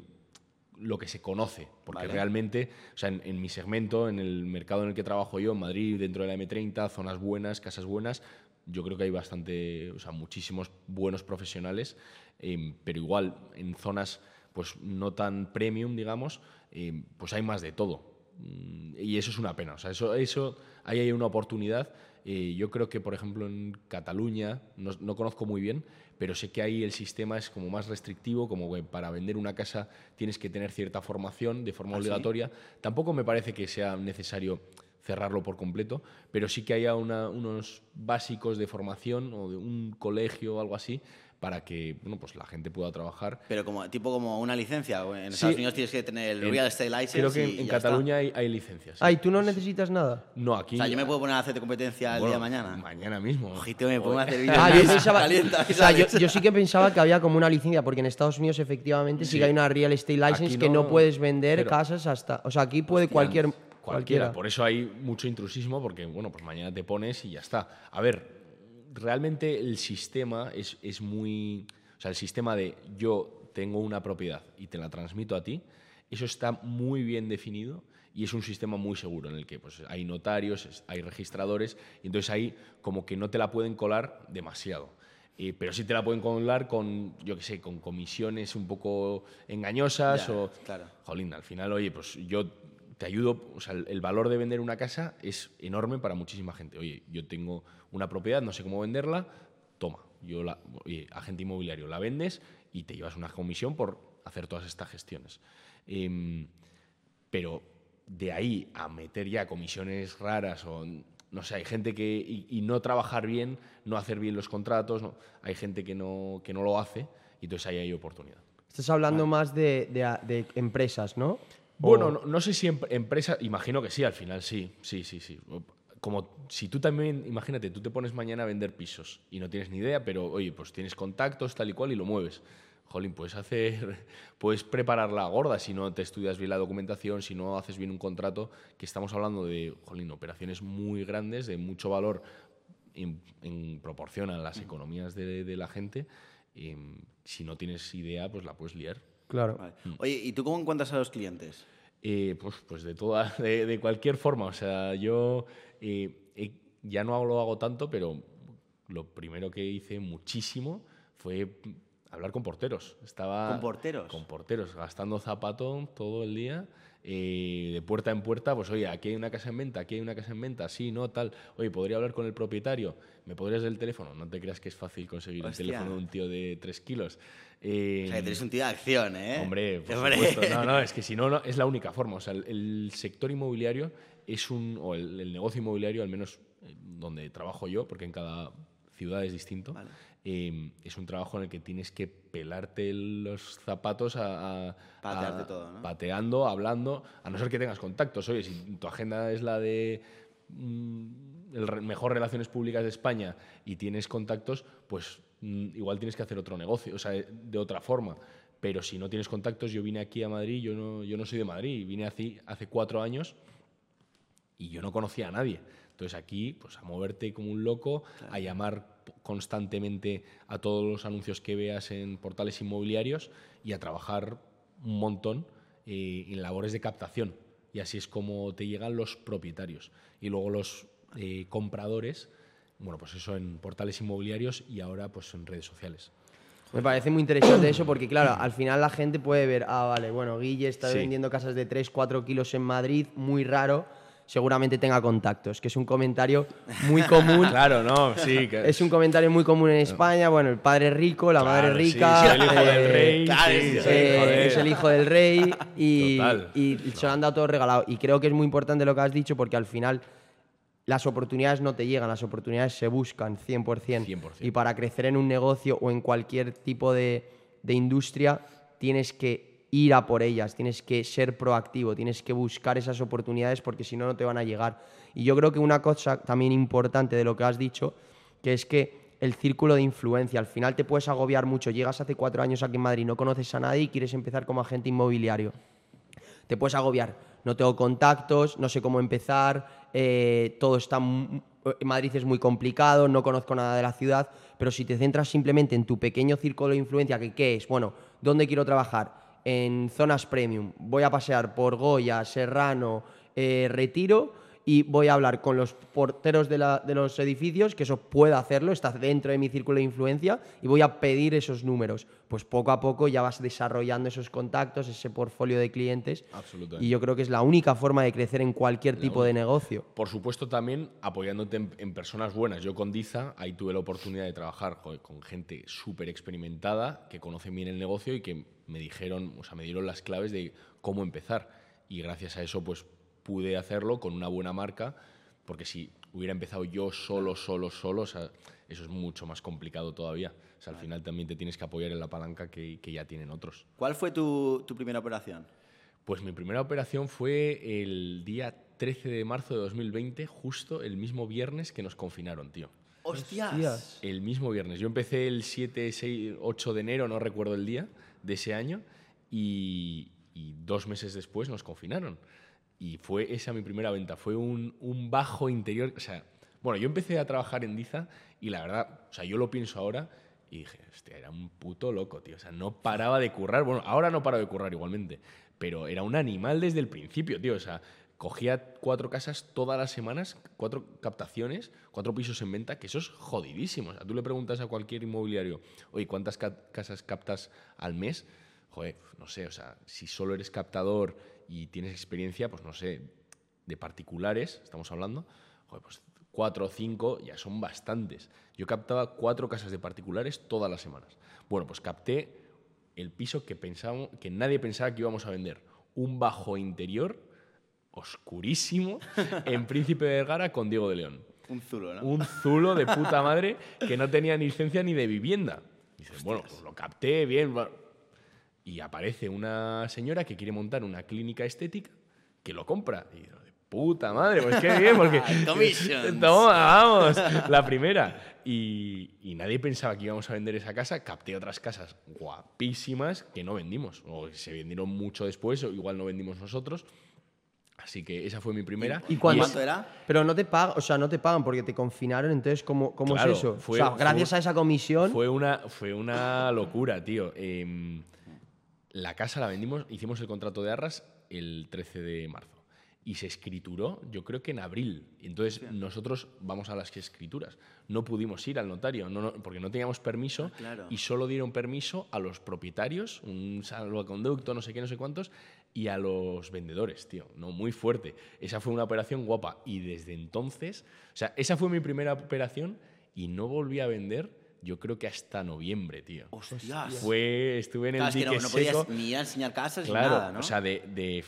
Speaker 2: lo que se conoce porque
Speaker 3: Vale.
Speaker 2: realmente o sea en, en mi segmento en el mercado en el que trabajo yo en Madrid dentro de la M30 zonas buenas casas buenas yo creo que hay bastante o sea muchísimos buenos profesionales em, pero igual en zonas pues no tan premium digamos em, pues hay más de todo Mm, y eso es una pena. O sea, eso, eso ahí hay una oportunidad. Eh, yo creo que, por ejemplo, en Cataluña, no, no conozco muy bien, pero sé que ahí el sistema es como más restrictivo, como que para vender una casa tienes que tener cierta formación de forma
Speaker 3: ¿Ah, sí?
Speaker 2: obligatoria. Tampoco me parece que sea necesario cerrarlo por completo, pero sí que haya una- unos básicos de formación o de un colegio o algo así para que bueno, pues la gente pueda trabajar.
Speaker 3: Pero como tipo como una licencia. En
Speaker 2: Sí.
Speaker 3: Estados Unidos tienes que tener el
Speaker 2: En-
Speaker 3: Real Estate License.
Speaker 2: Creo que
Speaker 3: y
Speaker 2: en. Cataluña hay, hay licencias. sí.
Speaker 1: Ay, ¿tú no necesitas nada?
Speaker 2: No, aquí.
Speaker 3: O sea, yo me puedo poner a hacerte competencia el día de mañana.
Speaker 2: Mañana mismo.
Speaker 3: Ojito, me pongo a hacer.
Speaker 1: Ah, yo pensaba,
Speaker 3: Calienta,
Speaker 1: o sea, yo, yo sí que pensaba que había como una licencia, porque en Estados Unidos efectivamente sí,
Speaker 2: Sí.
Speaker 1: que hay una real estate license
Speaker 2: Aquí
Speaker 1: que no
Speaker 2: no,
Speaker 1: puedes vender casas hasta, o sea, aquí puede
Speaker 3: Hostia,
Speaker 1: cualquier
Speaker 2: Cualquiera.
Speaker 1: cualquiera.
Speaker 2: Por eso hay mucho intrusismo, porque bueno, pues mañana te pones y ya está. A ver, realmente el sistema es, es muy. O sea, el sistema de yo tengo una propiedad y te la transmito a ti, eso está muy bien definido y es un sistema muy seguro en el que pues, hay notarios, hay registradores, y entonces ahí como que no te la pueden colar demasiado. Eh, pero sí te la pueden colar con, yo qué sé, con comisiones un poco engañosas
Speaker 3: Ya,
Speaker 2: o...
Speaker 3: claro.
Speaker 2: Jolín, al final, oye, pues yo te ayudo, o sea, el, el valor de vender una casa es enorme para muchísima gente. Oye, yo tengo una propiedad, no sé cómo venderla, toma, yo la, oye, agente inmobiliario, la vendes y te llevas una comisión por hacer todas estas gestiones. Em, pero de ahí a meter ya comisiones raras o no sé, hay gente que y, y no trabajar bien, no hacer bien los contratos, no, hay gente que no, que no lo hace y entonces ahí hay oportunidad.
Speaker 1: Estás hablando más de, de- de empresas, ¿no?
Speaker 2: Bueno,
Speaker 1: O-
Speaker 2: no, no sé si em- empresa, imagino que sí, al final sí, sí, sí, sí. Como si tú también, imagínate, tú te pones mañana a vender pisos y no tienes ni idea, pero oye, pues tienes contactos tal y cual y lo mueves. Jolín, puedes hacer, puedes preparar la gorda si no te estudias bien la documentación, si no haces bien un contrato, que estamos hablando de, jolín, operaciones muy grandes, de mucho valor en, en proporción a las economías de, de la gente. em, si no tienes idea, pues la puedes liar.
Speaker 1: Claro.
Speaker 3: Vale. Oye, ¿y tú cómo encuentras a los clientes?
Speaker 2: Eh, pues, pues de toda, de, de cualquier forma. O sea, yo eh, eh, ya no lo hago tanto, pero lo primero que hice muchísimo fue hablar con porteros. Estaba
Speaker 3: ¿Con porteros?
Speaker 2: Con porteros, gastando zapato todo el día. eh, de puerta en puerta, pues oye, aquí hay una casa en venta, aquí hay una casa en venta, sí, no, tal. Oye, ¿podría hablar con el propietario? ¿Me podrías dar el teléfono? No te creas que es fácil conseguir
Speaker 3: Hostia.
Speaker 2: el teléfono de un tío de 3 kilos. Eh,
Speaker 3: O sea, que tienes un tío de acción, ¿eh?
Speaker 2: Hombre, por
Speaker 3: Hombre.
Speaker 2: supuesto. No, no, es que si no, no, es la única forma. O sea, el, el sector inmobiliario es un. o el, el negocio inmobiliario, al menos eh, donde trabajo yo, porque en cada ciudad es distinto,
Speaker 3: Vale.
Speaker 2: eh, es un trabajo en el que tienes que pelarte los zapatos a. a-
Speaker 3: Patearte
Speaker 2: a-
Speaker 3: todo, ¿no?
Speaker 2: Pateando, hablando, a no ser que tengas contactos. Oye, si tu agenda es la de. mm, el mejor relaciones públicas de España y tienes contactos, pues igual tienes que hacer otro negocio, o sea, de otra forma. Pero si no tienes contactos, yo vine aquí a Madrid, yo no, yo no soy de Madrid, vine hace, hace cuatro años y yo no conocía a nadie. Entonces aquí, pues a moverte como un loco, a llamar constantemente a todos los anuncios que veas en portales inmobiliarios y a trabajar un montón eh, en labores de captación. Y así es como te llegan los propietarios. Y luego los eh, compradores, bueno, pues eso en portales inmobiliarios y ahora pues en redes sociales.
Speaker 1: Me parece muy interesante eso porque, claro, al final la gente puede ver, ah, vale, bueno, Guille está
Speaker 2: Sí.
Speaker 1: vendiendo casas de 3, 4 kilos en Madrid, muy raro, seguramente tenga contactos, que es un comentario muy común.
Speaker 2: Claro, no, sí. que-
Speaker 1: Es un comentario muy común en España, bueno, el padre rico, la madre
Speaker 2: Claro, sí,
Speaker 1: rica,
Speaker 2: soy el hijo del
Speaker 1: eh,
Speaker 2: rey.
Speaker 3: claro,
Speaker 2: sí,
Speaker 3: sí,
Speaker 2: sí,
Speaker 1: eh, es el hijo del rey y,
Speaker 2: Total.
Speaker 1: y se lo han dado todo regalado. Y creo que es muy importante lo que has dicho porque al final las oportunidades no te llegan, las oportunidades se buscan 100%.
Speaker 2: 100%.
Speaker 1: Y para crecer en un negocio o en cualquier tipo de, de industria tienes que ir a por ellas, tienes que ser proactivo, tienes que buscar esas oportunidades porque si no, no te van a llegar. Y yo creo que una cosa también importante de lo que has dicho, que es que el círculo de influencia, al final te puedes agobiar mucho, llegas hace cuatro años aquí en Madrid, no conoces a nadie y quieres empezar como agente inmobiliario te puedes agobiar. No tengo contactos, no sé cómo empezar, eh, todo está... Madrid es muy complicado, no conozco nada de la ciudad, pero si te centras simplemente en tu pequeño círculo de influencia, que qué es, bueno, ¿dónde quiero trabajar? En zonas premium, voy a pasear por Goya, Serrano, eh, Retiro y voy a hablar con los porteros de, la- de los edificios, que eso puedo hacerlo, está dentro de mi círculo de influencia, y voy a pedir esos números. Pues poco a poco ya vas desarrollando esos contactos, ese portfolio de clientes.
Speaker 2: Absolutamente.
Speaker 1: Y yo creo que es la única forma de crecer en cualquier tipo de negocio.
Speaker 2: Por supuesto, también apoyándote en, en personas buenas. Yo con Diza, ahí tuve la oportunidad de trabajar joder, con gente súper experimentada, que conocen bien el negocio y que me dijeron, o sea, me dieron las claves de cómo empezar. Y gracias a eso, pues pude hacerlo con una buena marca, porque si hubiera empezado yo solo, solo, solo, o sea, eso es mucho más complicado todavía. O sea, al final también te tienes que apoyar en la palanca que, que ya tienen otros.
Speaker 3: ¿Cuál fue tu, tu primera operación?
Speaker 2: Pues mi primera operación fue el día 13 de marzo de 2020, justo el mismo viernes que nos confinaron, tío.
Speaker 3: ¡Hostias!
Speaker 1: Hostias.
Speaker 2: El mismo viernes. Yo empecé el 7, 6, 8 de enero, no recuerdo el día de ese año, y, y dos meses después nos confinaron. Y fue esa mi primera venta. Fue un, bajo interior. O sea, bueno, yo empecé a trabajar en Diza y la verdad, o sea, yo lo pienso ahora y dije, hostia, era un puto loco, tío. O sea, no paraba de currar. Bueno, ahora no paro de currar igualmente, pero era un animal desde el principio, tío. O sea, cogía cuatro casas todas las semanas, cuatro captaciones, cuatro pisos en venta, que eso es jodidísimo. O sea, tú le preguntas a cualquier inmobiliario, oye, ¿cuántas ca- casas captas al mes? Joder, no sé, o sea, si solo eres captador y tienes experiencia, pues no sé, de particulares, estamos hablando, joder, pues cuatro o cinco ya son bastantes. Yo captaba cuatro casas de particulares todas las semanas. Bueno, pues capté el piso que, pensábamos, que nadie pensaba que íbamos a vender. Un bajo interior oscurísimo en Príncipe de Vergara con Diego de León.
Speaker 3: Un zulo, ¿no?
Speaker 2: Un zulo de puta madre que no tenía ni licencia ni de vivienda. Dices, bueno, pues lo capté bien. Y aparece una señora que quiere montar una clínica estética que lo compra. Y digo, de puta madre, pues qué bien, porque. Toma, vamos, la primera. Y, y nadie pensaba que íbamos a vender esa casa. Capté otras casas guapísimas que no vendimos. O se vendieron mucho después, o igual no vendimos nosotros. Así que esa fue mi primera.
Speaker 1: ¿Y cuándo?
Speaker 3: ¿Cuánto era?
Speaker 1: Pero no te pagan, o sea, no te pagan porque te confinaron, entonces, ¿cómo, cómo
Speaker 2: Claro,
Speaker 1: es eso?
Speaker 2: fue-
Speaker 1: o sea,
Speaker 2: fue
Speaker 1: gracias a esa comisión.
Speaker 2: Fue una, fue una locura, tío. Em, la casa la vendimos, hicimos el contrato de arras el 13 de marzo. Y se escrituró, yo creo que en abril. Entonces nosotros vamos a las escrituras. No pudimos ir al notario no- no- porque no teníamos permiso
Speaker 3: Ah, claro.
Speaker 2: y solo dieron permiso a los propietarios, un salvoconducto, no sé qué, no sé cuántos, y a los vendedores, tío. No, muy fuerte. Esa fue una operación guapa. Y desde entonces, o sea, esa fue mi primera operación y no volví a vender, yo creo que hasta noviembre, tío.
Speaker 3: ¡Hostias!
Speaker 2: Fue, estuve en el
Speaker 3: es que no, no podías
Speaker 2: seco.
Speaker 3: ni enseñar casas
Speaker 2: Claro,
Speaker 3: ni nada, ¿no?
Speaker 2: o sea, de, de-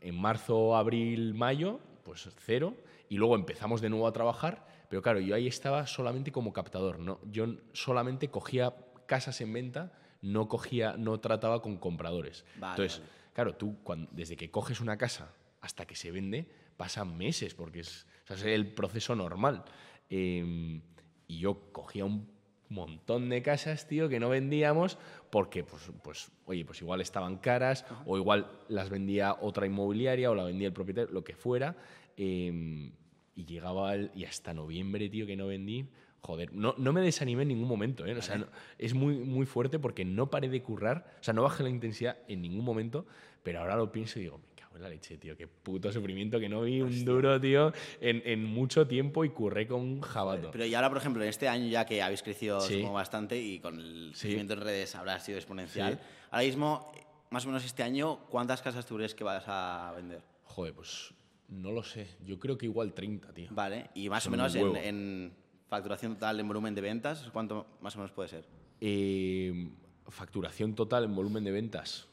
Speaker 2: en marzo, abril, mayo, pues cero, y luego empezamos de nuevo a trabajar, pero claro, yo ahí estaba solamente como captador, ¿no? Yo solamente cogía casas en venta, no cogía, no trataba con compradores.
Speaker 3: Vale,
Speaker 2: Entonces,
Speaker 3: vale.
Speaker 2: claro, tú cuan- desde que coges una casa hasta que se vende, pasan meses, porque es, o sea, es el proceso normal. Eh, y yo cogía un montón de casas, tío, que no vendíamos porque, pues, pues oye, pues igual estaban caras o igual las vendía otra inmobiliaria o la vendía el propietario, lo que fuera. eh, y llegaba el- y hasta noviembre, tío, que no vendí. Joder, no, no me desanimé en ningún momento, ¿eh? O sea, no- es muy, muy fuerte porque no paré de currar, o sea, no bajé la intensidad en ningún momento, pero ahora lo pienso y digo, cago en la leche, tío, qué puto sufrimiento que no vi un duro, tío, en, en mucho tiempo y curré con un jabato.
Speaker 3: Pero y ahora, por ejemplo, en este año ya que habéis crecido
Speaker 2: Sí.
Speaker 3: supongo, bastante y con el
Speaker 2: Sí.
Speaker 3: crecimiento en redes habrá sido exponencial,
Speaker 2: Sí.
Speaker 3: ahora mismo, más o menos este año, ¿cuántas casas tú crees que vas a vender?
Speaker 2: Joder, pues no lo sé. Yo creo que igual 30, tío.
Speaker 3: Vale, y más
Speaker 2: Son
Speaker 3: o menos en facturación total, en volumen de ventas, ¿cuánto más o menos puede ser?
Speaker 2: Eh, facturación total en volumen de ventas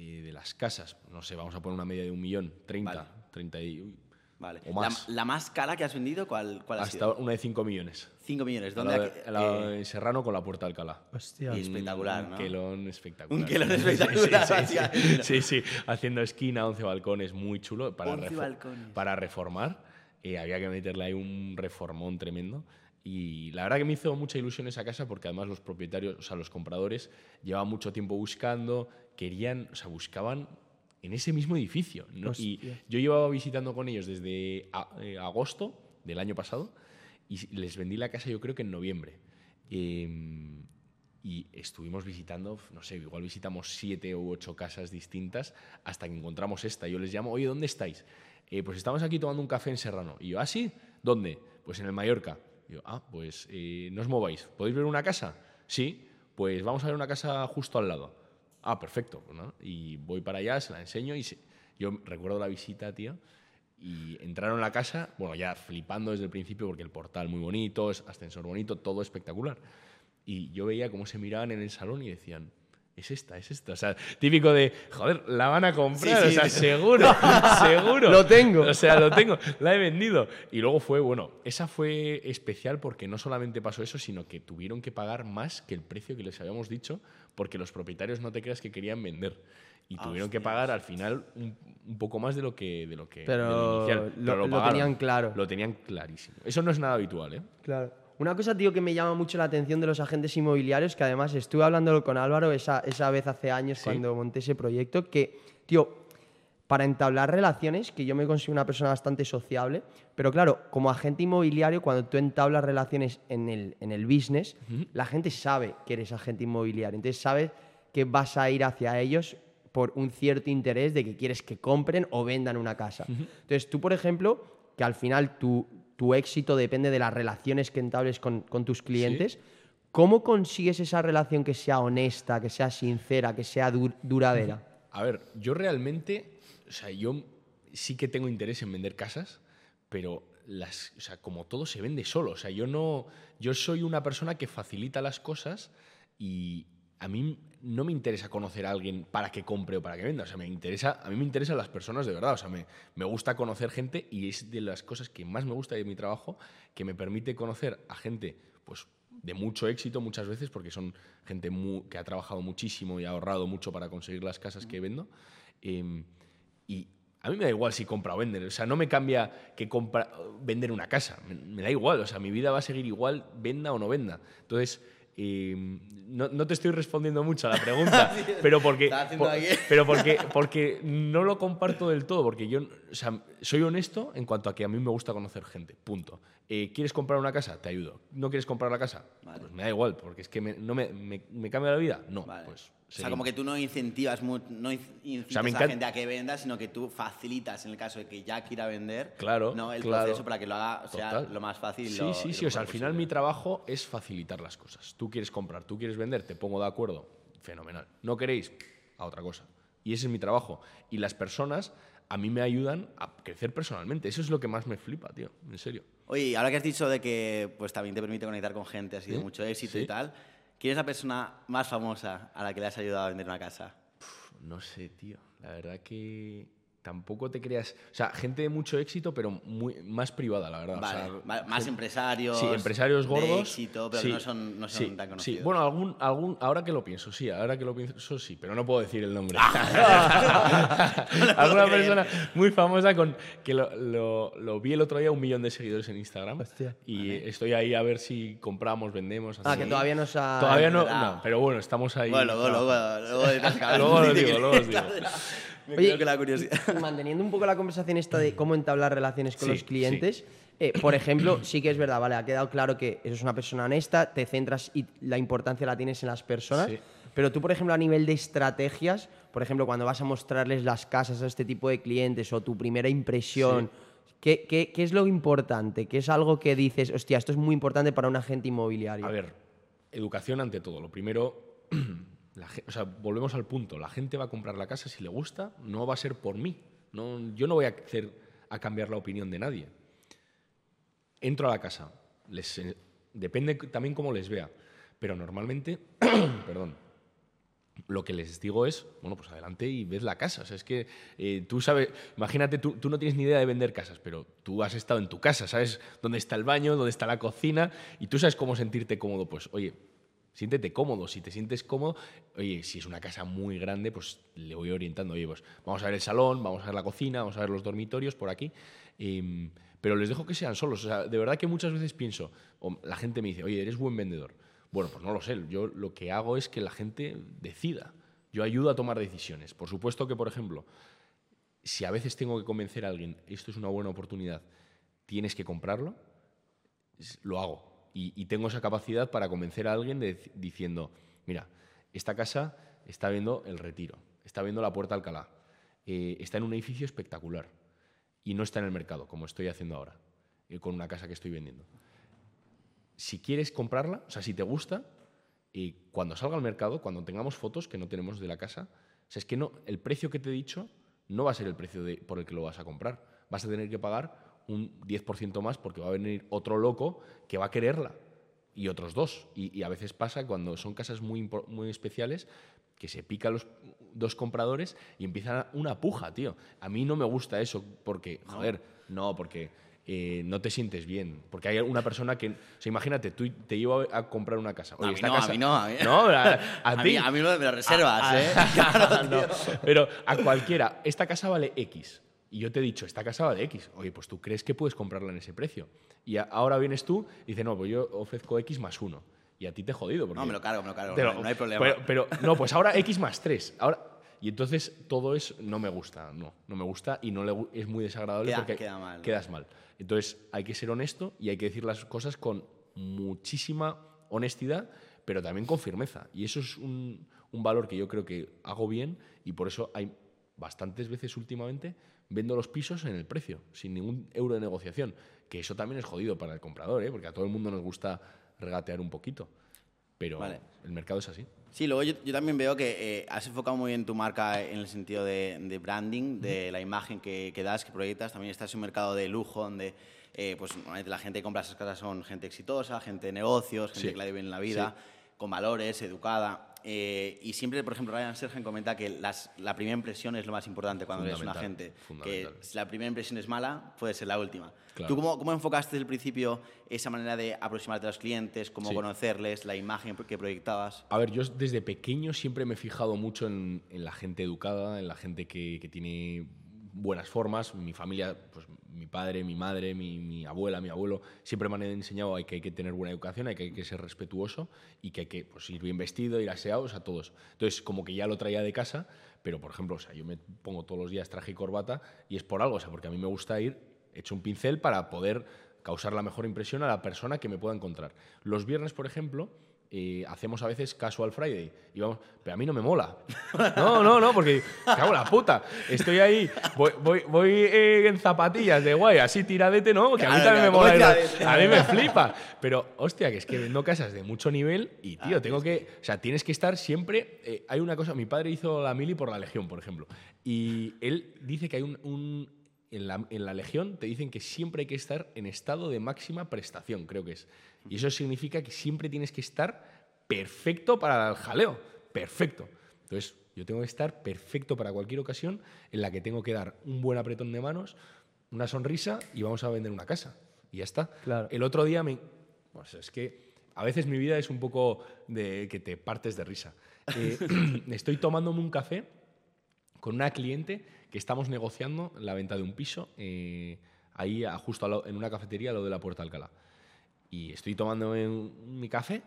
Speaker 2: eh, de las casas, no sé, vamos a poner una media de un millón, 30,
Speaker 3: Vale.
Speaker 2: 30 y, uy,
Speaker 3: Vale.
Speaker 2: o más.
Speaker 3: La, la más cara que has vendido, ¿cuál, cuál ha
Speaker 2: Hasta
Speaker 3: sido?
Speaker 2: una de 5 millones.
Speaker 3: 5 millones. ¿Dónde
Speaker 2: la
Speaker 3: ha que-
Speaker 2: la
Speaker 3: eh,
Speaker 2: de Serrano con la puerta de Alcalá.
Speaker 1: Hostia.
Speaker 3: Y- espectacular,
Speaker 2: Un
Speaker 3: ¿no?
Speaker 2: quelón espectacular.
Speaker 3: Un quelón
Speaker 2: Sí, sí,
Speaker 3: espectacular,
Speaker 2: sí,
Speaker 3: básicamente.
Speaker 2: Sí, sí, haciendo esquina, 11 balcones, muy chulo. Para,
Speaker 3: 11
Speaker 2: refo-
Speaker 3: balcones.
Speaker 2: para reformar. eh, había que meterle ahí un reformón tremendo. Y la verdad que me hizo mucha ilusión esa casa porque además los propietarios, o sea, los compradores, llevaban mucho tiempo buscando, querían, o sea, buscaban en ese mismo edificio. ¿no? Y yo llevaba visitando con ellos desde a- eh, agosto del año pasado y les vendí la casa yo creo que en noviembre. Eh, y estuvimos visitando, no sé, igual visitamos siete u ocho casas distintas hasta que encontramos esta. Yo les llamo, oye, ¿dónde estáis? "Eh, pues estamos aquí tomando un café en Serrano. Y yo, ¿ah, sí? ¿Dónde? Pues en el Mallorca. Y yo, ah, pues eh, no os mováis. ¿Podéis ver una casa? Sí, pues vamos a ver una casa justo al lado. Ah, perfecto. Y voy para allá, se la enseño y se- yo recuerdo la visita, tío. Y entraron a la casa, bueno, ya flipando desde el principio porque el portal muy bonito, ascensor bonito, todo espectacular. Y yo veía cómo se miraban en el salón y decían, es esta, es esta. O sea, típico de, joder, la van a comprar,
Speaker 3: Sí,
Speaker 2: o sea,
Speaker 3: sí.
Speaker 2: seguro, seguro.
Speaker 1: Lo tengo.
Speaker 2: O sea, lo tengo, la he vendido. Y luego fue, bueno, esa fue especial porque no solamente pasó eso, sino que tuvieron que pagar más que el precio que les habíamos dicho, porque los propietarios no te creas que querían vender. Y tuvieron que pagar al final un, un poco más de lo que, de lo que de
Speaker 1: Pero
Speaker 2: lo inicial.
Speaker 1: lo- lo
Speaker 2: pagaron.
Speaker 1: tenían claro.
Speaker 2: Lo tenían clarísimo. Eso no es nada habitual, ¿eh?
Speaker 1: Claro. Una cosa, tío, que me llama mucho la atención de los agentes inmobiliarios, que además estuve hablándolo con Álvaro esa, esa vez hace años cuando monté ese proyecto, que, tío, para entablar relaciones, que yo me considero una persona bastante sociable, pero claro, como agente inmobiliario, cuando tú entablas relaciones en el, en el business, la gente sabe que eres agente inmobiliario, entonces sabes que vas a ir hacia ellos por un cierto interés de que quieres que compren o vendan una casa. Entonces tú, por ejemplo, que al final tu, tu éxito depende de las relaciones que entables con, con tus clientes, ¿cómo consigues esa relación que sea honesta, que sea sincera, que sea dur- duradera?
Speaker 2: A ver, yo realmente, o sea, yo sí que tengo interés en vender casas, pero las, o sea, como todo se vende solo. O sea, yo no, yo soy una persona que facilita las cosas y a mí no me interesa conocer a alguien para que compre o para que venda. O sea, me interesa, a mí me interesan las personas de verdad. O sea, me, me gusta conocer gente y es de las cosas que más me gusta de mi trabajo, que me permite conocer a gente, pues de mucho éxito muchas veces, porque son gente que ha trabajado muchísimo y ha ahorrado mucho para conseguir las casas que vendo. Em, y a mí me da igual si compra o vender. O sea, no me cambia que compra, vender una casa. Me, me da igual. O sea, mi vida va a seguir igual, venda o no venda. Entonces, em, no, no te estoy respondiendo mucho a la pregunta, pero porque, por- pero porque, porque no lo comparto del todo. Porque yo o sea, soy honesto en cuanto a que a mí me gusta conocer gente. Punto. Eh, ¿Quieres comprar una casa? Te ayudo. ¿No quieres comprar la casa?
Speaker 3: Vale.
Speaker 2: Pues me da igual, porque es que me, no me, me- me cambia la vida. No,
Speaker 3: Vale.
Speaker 2: pues.
Speaker 3: O sea, como que tú no incentivas, no in- incitas
Speaker 2: sea,
Speaker 3: a la gente a que venda, sino que tú facilitas en el caso de que ya quiera vender
Speaker 2: Claro,
Speaker 3: ¿no? el
Speaker 2: claro.
Speaker 3: proceso para que lo haga o sea,
Speaker 2: Total.
Speaker 3: lo más fácil.
Speaker 2: Sí,
Speaker 3: lo-
Speaker 2: sí, sí. O sea, al final mi trabajo es facilitar las cosas. Tú quieres comprar, tú quieres vender, te pongo de acuerdo. Fenomenal. ¿No queréis? A otra cosa. Y ese es mi trabajo. Y las personas a mí me ayudan a crecer personalmente. Eso es lo que más me flipa, tío. En serio.
Speaker 3: Oye, ahora que has dicho de que pues también te permite conectar con gente así de
Speaker 2: Sí,
Speaker 3: mucho éxito
Speaker 2: sí.
Speaker 3: y tal, ¿quién es la persona más famosa a la que le has ayudado a vender una casa?
Speaker 2: No sé, tío. La verdad que tampoco te creas. O sea, gente de mucho éxito, pero muy, más privada, la verdad. O
Speaker 3: Vale,
Speaker 2: sea,
Speaker 3: más
Speaker 2: gente-
Speaker 3: empresarios.
Speaker 2: Sí, empresarios
Speaker 3: de
Speaker 2: gordos.
Speaker 3: éxito, pero
Speaker 2: sí,
Speaker 3: no son, no son
Speaker 2: sí,
Speaker 3: tan conocidos.
Speaker 2: Sí, bueno, algún, algún, ahora que lo pienso, sí, ahora que lo pienso, sí, pero no puedo decir el nombre. Alguna persona muy famosa con que lo, lo- lo vi el otro día, un millón de seguidores en Instagram.
Speaker 1: Hostia.
Speaker 2: Y estoy ahí a ver si compramos, vendemos.
Speaker 1: Ah,
Speaker 2: así.
Speaker 1: que todavía no se ha...
Speaker 2: Todavía no, no, pero bueno, estamos ahí.
Speaker 3: Bueno, luego, luego, luego, luego,
Speaker 2: Luego lo digo, luego os digo.
Speaker 1: Oye,
Speaker 3: con la curiosidad.
Speaker 1: manteniendo un poco la conversación esta de cómo entablar relaciones con
Speaker 2: Sí,
Speaker 1: los clientes, eh, por ejemplo, sí que es verdad, vale, ha quedado claro que eres una persona honesta, te centras y la importancia la tienes en las personas,
Speaker 2: Sí.
Speaker 1: pero tú, por ejemplo, a nivel de estrategias, por ejemplo, cuando vas a mostrarles las casas a este tipo de clientes o tu primera impresión, ¿qué, qué, qué es lo importante? ¿Qué es algo que dices, hostia, esto es muy importante para un agente inmobiliario?
Speaker 2: A ver, educación ante todo. Lo primero, volvemos al punto. La gente va a comprar la casa si le gusta, no va a ser por mí. Yo no voy a hacer a cambiar la opinión de nadie. Entro a la casa, eh, depende también cómo les vea, pero normalmente, perdón, lo que les digo es, bueno, pues adelante y ved la casa. Es que eh, tú sabes, imagínate, tú, tú no tienes ni idea de vender casas, pero tú has estado en tu casa, sabes dónde está el baño, dónde está la cocina, y tú sabes cómo sentirte cómodo. Pues, oye, siéntete cómodo. Si te sientes cómodo, oye, si es una casa muy grande, pues le voy orientando. Oye, pues vamos a ver el salón, vamos a ver la cocina, vamos a ver los dormitorios por aquí. Em, pero les dejo que sean solos. O sea, de verdad que muchas veces pienso, o la gente me dice, oye, eres buen vendedor. Bueno, pues no lo sé. Yo lo que hago es que la gente decida. Yo ayudo a tomar decisiones. Por supuesto que, por ejemplo, si a veces tengo que convencer a alguien, esto es una buena oportunidad, tienes que comprarlo, lo hago. Y, tengo esa capacidad para convencer a alguien diciendo, mira, esta casa está viendo el retiro, está viendo la puerta Alcalá, eh, está en un edificio espectacular y no está en el mercado, como estoy haciendo ahora, eh, con una casa que estoy vendiendo. Si quieres comprarla, o sea, si te gusta, y cuando salga al mercado, cuando tengamos fotos que no tenemos de la casa, o sea, es que no, el precio que te he dicho no va a ser el precio por el que lo vas a comprar. Vas a tener que pagar un 10% más porque va a venir otro loco que va a quererla y otros dos. Y, y a veces pasa cuando son casas muy, muy especiales que se pica los dos compradores y empieza una puja, tío. A mí no me gusta eso porque, joder, no, porque eh, no te sientes bien. Porque hay una persona que, o sea, imagínate, tú te llevo a, comprar una casa.
Speaker 3: No, a mí
Speaker 2: esta
Speaker 3: no, a mí no, a mí-
Speaker 2: No, a, a
Speaker 3: A
Speaker 2: ti.
Speaker 3: mí, a mí me lo reservas, ¿eh?
Speaker 2: no, pero a cualquiera, esta casa vale X. Y yo te he dicho, esta casa vale X. Oye, pues tú crees que puedes comprarla en ese precio. Y ahora vienes tú y dices, no, pues yo ofrezco X más 1. Y a ti te he jodido. Porque
Speaker 3: No, me lo cargo, me lo cargo.
Speaker 2: te
Speaker 3: No, hay problema.
Speaker 2: Pero, pero, no, pues ahora X más 3. Ahora, y entonces todo eso no me gusta. No, no me gusta y no le, es muy desagradable
Speaker 3: Queda-
Speaker 2: porque
Speaker 3: queda mal,
Speaker 2: quedas mal. Entonces hay que ser honesto y hay que decir las cosas con muchísima honestidad, pero también con firmeza. Y eso es un, un valor que yo creo que hago bien y por eso hay bastantes veces últimamente vendo los pisos en el precio, sin ningún euro de negociación. Que eso también es jodido para el comprador, ¿eh? porque a todo el mundo nos gusta regatear un poquito. Pero
Speaker 3: Vale.
Speaker 2: el mercado es así.
Speaker 3: Sí, luego yo, yo también veo que eh, has enfocado muy bien tu marca en el sentido de, de branding, de la imagen que, que das, que proyectas. También estás en un mercado de lujo donde eh, pues, la gente que compra esas casas son gente exitosa, gente de negocios, gente
Speaker 2: Sí.
Speaker 3: que la vive en la vida, con valores, educada. Eh, y siempre, por ejemplo, Ryan Sergen comenta que las- la primera impresión es lo más importante cuando eres una
Speaker 2: Fundamental,
Speaker 3: gente. Que si la primera impresión es mala, puede ser la última.
Speaker 2: Claro.
Speaker 3: ¿Tú cómo, cómo enfocaste desde el principio esa manera de aproximarte a los clientes, cómo
Speaker 2: Sí.
Speaker 3: conocerles, la imagen que proyectabas?
Speaker 2: A ver, yo desde pequeño siempre me he fijado mucho en, en la gente educada, en la gente que, que tiene buenas formas. Mi familia, pues mi padre, mi madre, mi, abuela, mi abuelo, siempre me han enseñado que hay que tener buena educación, hay que, hay que ser respetuoso y que hay que pues, ir bien vestido, ir aseados a todos. Entonces, como que ya lo traía de casa, pero por ejemplo, yo me pongo todos los días traje y corbata y es por algo, o sea, porque a mí me gusta ir hecho un pincel para poder causar la mejor impresión a la persona que me pueda encontrar. Los viernes, por ejemplo, eh, hacemos a veces casual Friday. Y vamos, pero a mí no me mola. No, no, no, porque cago la puta. Estoy ahí, voy, voy, voy, eh, en zapatillas de guay, así tiradete, ¿no? Que a mí también me mola.
Speaker 3: ¿cómo
Speaker 2: ir-
Speaker 3: tiradete?
Speaker 2: A mí me flipa. Pero, hostia, que es que vendo casas de mucho nivel y, tío, tengo que. O sea, tienes que estar siempre. eh, hay una cosa, mi padre hizo la mili por la Legión, por ejemplo. Y él dice que hay un. un- en, la, en la Legión te dicen que siempre hay que estar en estado de máxima prestación, creo que es. Y eso significa que siempre tienes que estar perfecto para el jaleo. Perfecto. Entonces, yo tengo que estar perfecto para cualquier ocasión en la que tengo que dar un buen apretón de manos, una sonrisa y vamos a vender una casa. Y ya está.
Speaker 1: Claro.
Speaker 2: El otro día me. Pues es que a veces mi vida es un poco de que te partes de risa. Eh, estoy tomándome un café con una cliente que estamos negociando la venta de un piso eh, ahí a- justo en una cafetería a lo de la Puerta Alcalá. Y estoy tomándome un- mi café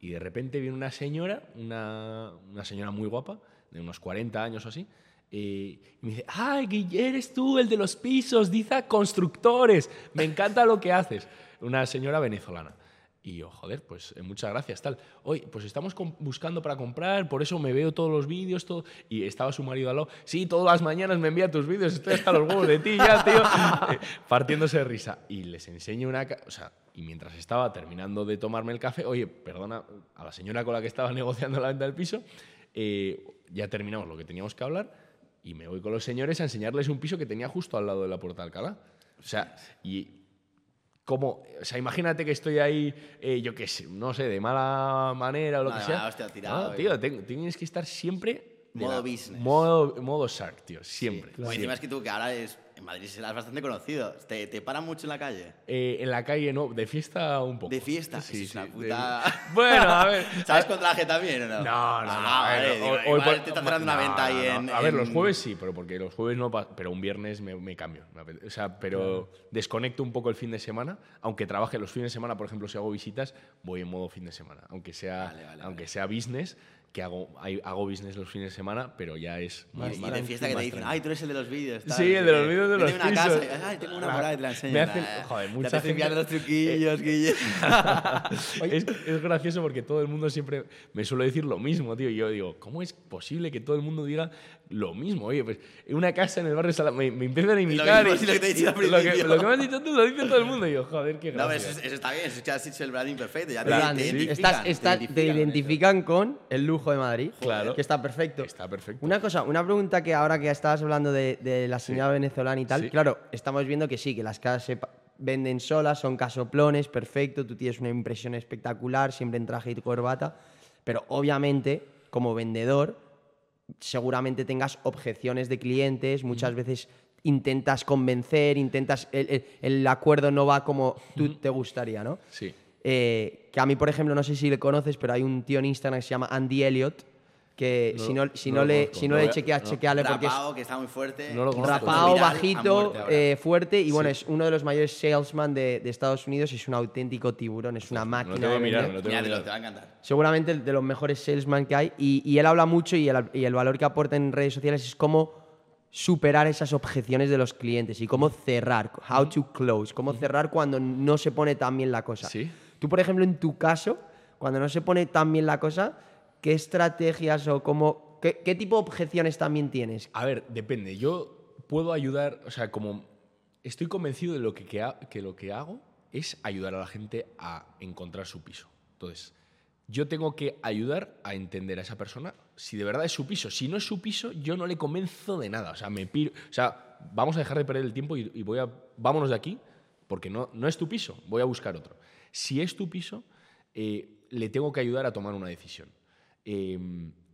Speaker 2: y de repente viene una señora, una, una señora muy guapa, de unos 40 años o así, eh, y me dice, ¡ay, que eres tú el de los pisos! Dice constructores, me encanta lo que haces. Una señora venezolana. Y yo, joder, pues eh, muchas gracias, tal. Oye, pues estamos buscando para comprar, por eso me veo todos los vídeos, todo. Y estaba su marido al lado. Sí, todas las mañanas me envía tus vídeos, estoy hasta los huevos de ti ya, tío. Eh, partiéndose de risa. Y les enseño una. O sea, y mientras estaba terminando de tomarme el café, oye, perdona a la señora con la que estaba negociando la venta del piso, eh, ya terminamos lo que teníamos que hablar y me voy con los señores a enseñarles un piso que tenía justo al lado de la Puerta de Alcalá. O sea, y como, o sea, imagínate que estoy ahí, eh, yo qué sé, no sé, de mala manera o lo
Speaker 3: No,
Speaker 2: que sea.
Speaker 3: hostia, tirado,
Speaker 2: No,
Speaker 3: eh.
Speaker 2: tío, tienes que estar siempre.
Speaker 3: Modo
Speaker 2: la-
Speaker 3: business.
Speaker 2: Modo, modo shark, tío, siempre.
Speaker 3: Bueno, encima es que tú, que ahora es, en Madrid serás bastante conocido, ¿te, te paran mucho en la calle?
Speaker 2: Eh, en la calle, no, de fiesta un poco.
Speaker 3: ¿De fiesta?
Speaker 2: Sí,
Speaker 3: es
Speaker 2: sí,
Speaker 3: una
Speaker 2: de-
Speaker 3: puta...
Speaker 2: Bueno, a ver.
Speaker 3: ¿Sabes con traje también o no?
Speaker 2: No, no, no.
Speaker 3: Ah,
Speaker 2: ver,
Speaker 3: vale, digo,
Speaker 2: hoy- hoy
Speaker 3: igual
Speaker 2: por-
Speaker 3: te está cerrando una
Speaker 2: no,
Speaker 3: venta ahí
Speaker 2: no, no.
Speaker 3: en...
Speaker 2: A ver, los
Speaker 3: en-
Speaker 2: jueves sí, pero porque los jueves no pero un viernes me, me cambio. O sea, pero desconecto un poco el fin de semana, aunque trabaje los fines de semana, por ejemplo, si hago visitas, voy en modo fin de semana, aunque sea,
Speaker 3: Vale, vale,
Speaker 2: aunque sea business, que hago, hay- hago business los fines de semana, pero ya es
Speaker 3: Y,
Speaker 2: más,
Speaker 3: y
Speaker 2: más-
Speaker 3: de fiesta que te dicen, ay, tú eres el de los vídeos. tal,
Speaker 2: Sí, el de los vídeos de los pisos.
Speaker 3: casa, y, ay, tengo una ahí, te la enseño.
Speaker 2: me hacen- joder, mucha
Speaker 3: te enviando los
Speaker 2: gente-
Speaker 3: truquillos, Guille.
Speaker 2: es, es gracioso porque todo el mundo siempre me suele decir lo mismo, tío. Y yo digo, ¿cómo es posible que todo el mundo diga lo mismo? Oye, pues una casa en el barrio Sala- me, me empiezan a imitar.
Speaker 3: mismo,
Speaker 2: y-
Speaker 3: sí, lo que te he dicho al
Speaker 2: lo que,
Speaker 3: principio.
Speaker 2: lo que me has dicho tú lo dice todo el mundo. Y yo, joder, qué
Speaker 3: No,
Speaker 2: gracia.
Speaker 3: eso, eso está bien, eso es que el branding perfecto. Ya te,
Speaker 1: Branding.
Speaker 3: te identifican,
Speaker 1: Estás- estás- te
Speaker 3: identifican con
Speaker 1: identifican con el lujo de Madrid.
Speaker 2: Claro.
Speaker 1: Que está perfecto.
Speaker 2: Está perfecto.
Speaker 1: Una cosa, una pregunta que ahora que estabas hablando de, de la señora venezolana y tal,
Speaker 2: Sí.
Speaker 1: claro, estamos viendo que sí, que las casas se venden solas, son casoplones, perfecto, tú tienes una impresión espectacular, siempre en traje y corbata, pero obviamente, como vendedor, seguramente tengas objeciones de clientes, muchas veces intentas convencer, intentas, el, el- el acuerdo no va como tú te gustaría, ¿no?
Speaker 2: Sí.
Speaker 1: Eh, que a mí, por ejemplo, no sé si le conoces, pero hay un tío en Instagram que se llama Andy Elliot, que
Speaker 2: No,
Speaker 1: si no, si
Speaker 2: no
Speaker 1: no, le, si no le chequeas,
Speaker 2: no.
Speaker 1: chequeale porque es
Speaker 3: Rapao, que está muy fuerte.
Speaker 2: No lo conozco.
Speaker 1: rapado,
Speaker 3: Viral a
Speaker 1: bajito, eh, fuerte y bueno, es uno de los mayores salesman de, de Estados Unidos, es un auténtico tiburón, es una máquina.
Speaker 2: mirar,
Speaker 3: Míratelo, te va a encantar.
Speaker 1: seguramente el de los mejores salesman que hay. Y, y él habla mucho y el, y el valor que aporta en redes sociales es cómo superar esas objeciones de los clientes y cómo cerrar, how to close, cómo cerrar cuando no se pone tan bien la cosa.
Speaker 2: Sí.
Speaker 1: Tú, por ejemplo, en tu caso, cuando no se pone tan bien la cosa, ¿qué estrategias o cómo, qué, qué tipo de objeciones también tienes?
Speaker 2: A ver, depende. Yo puedo ayudar, o sea, como estoy convencido de lo que, que, que lo que hago es ayudar a la gente a encontrar su piso. Entonces, yo tengo que ayudar a entender a esa persona si de verdad es su piso. Si no es su piso, yo no le convenzo de nada. O sea, me piro, o sea, vamos a dejar de perder el tiempo y, y voy a, vámonos de aquí, porque no, no es tu piso, voy a buscar otro. Si es tu piso, eh, le tengo que ayudar a tomar una decisión. Eh,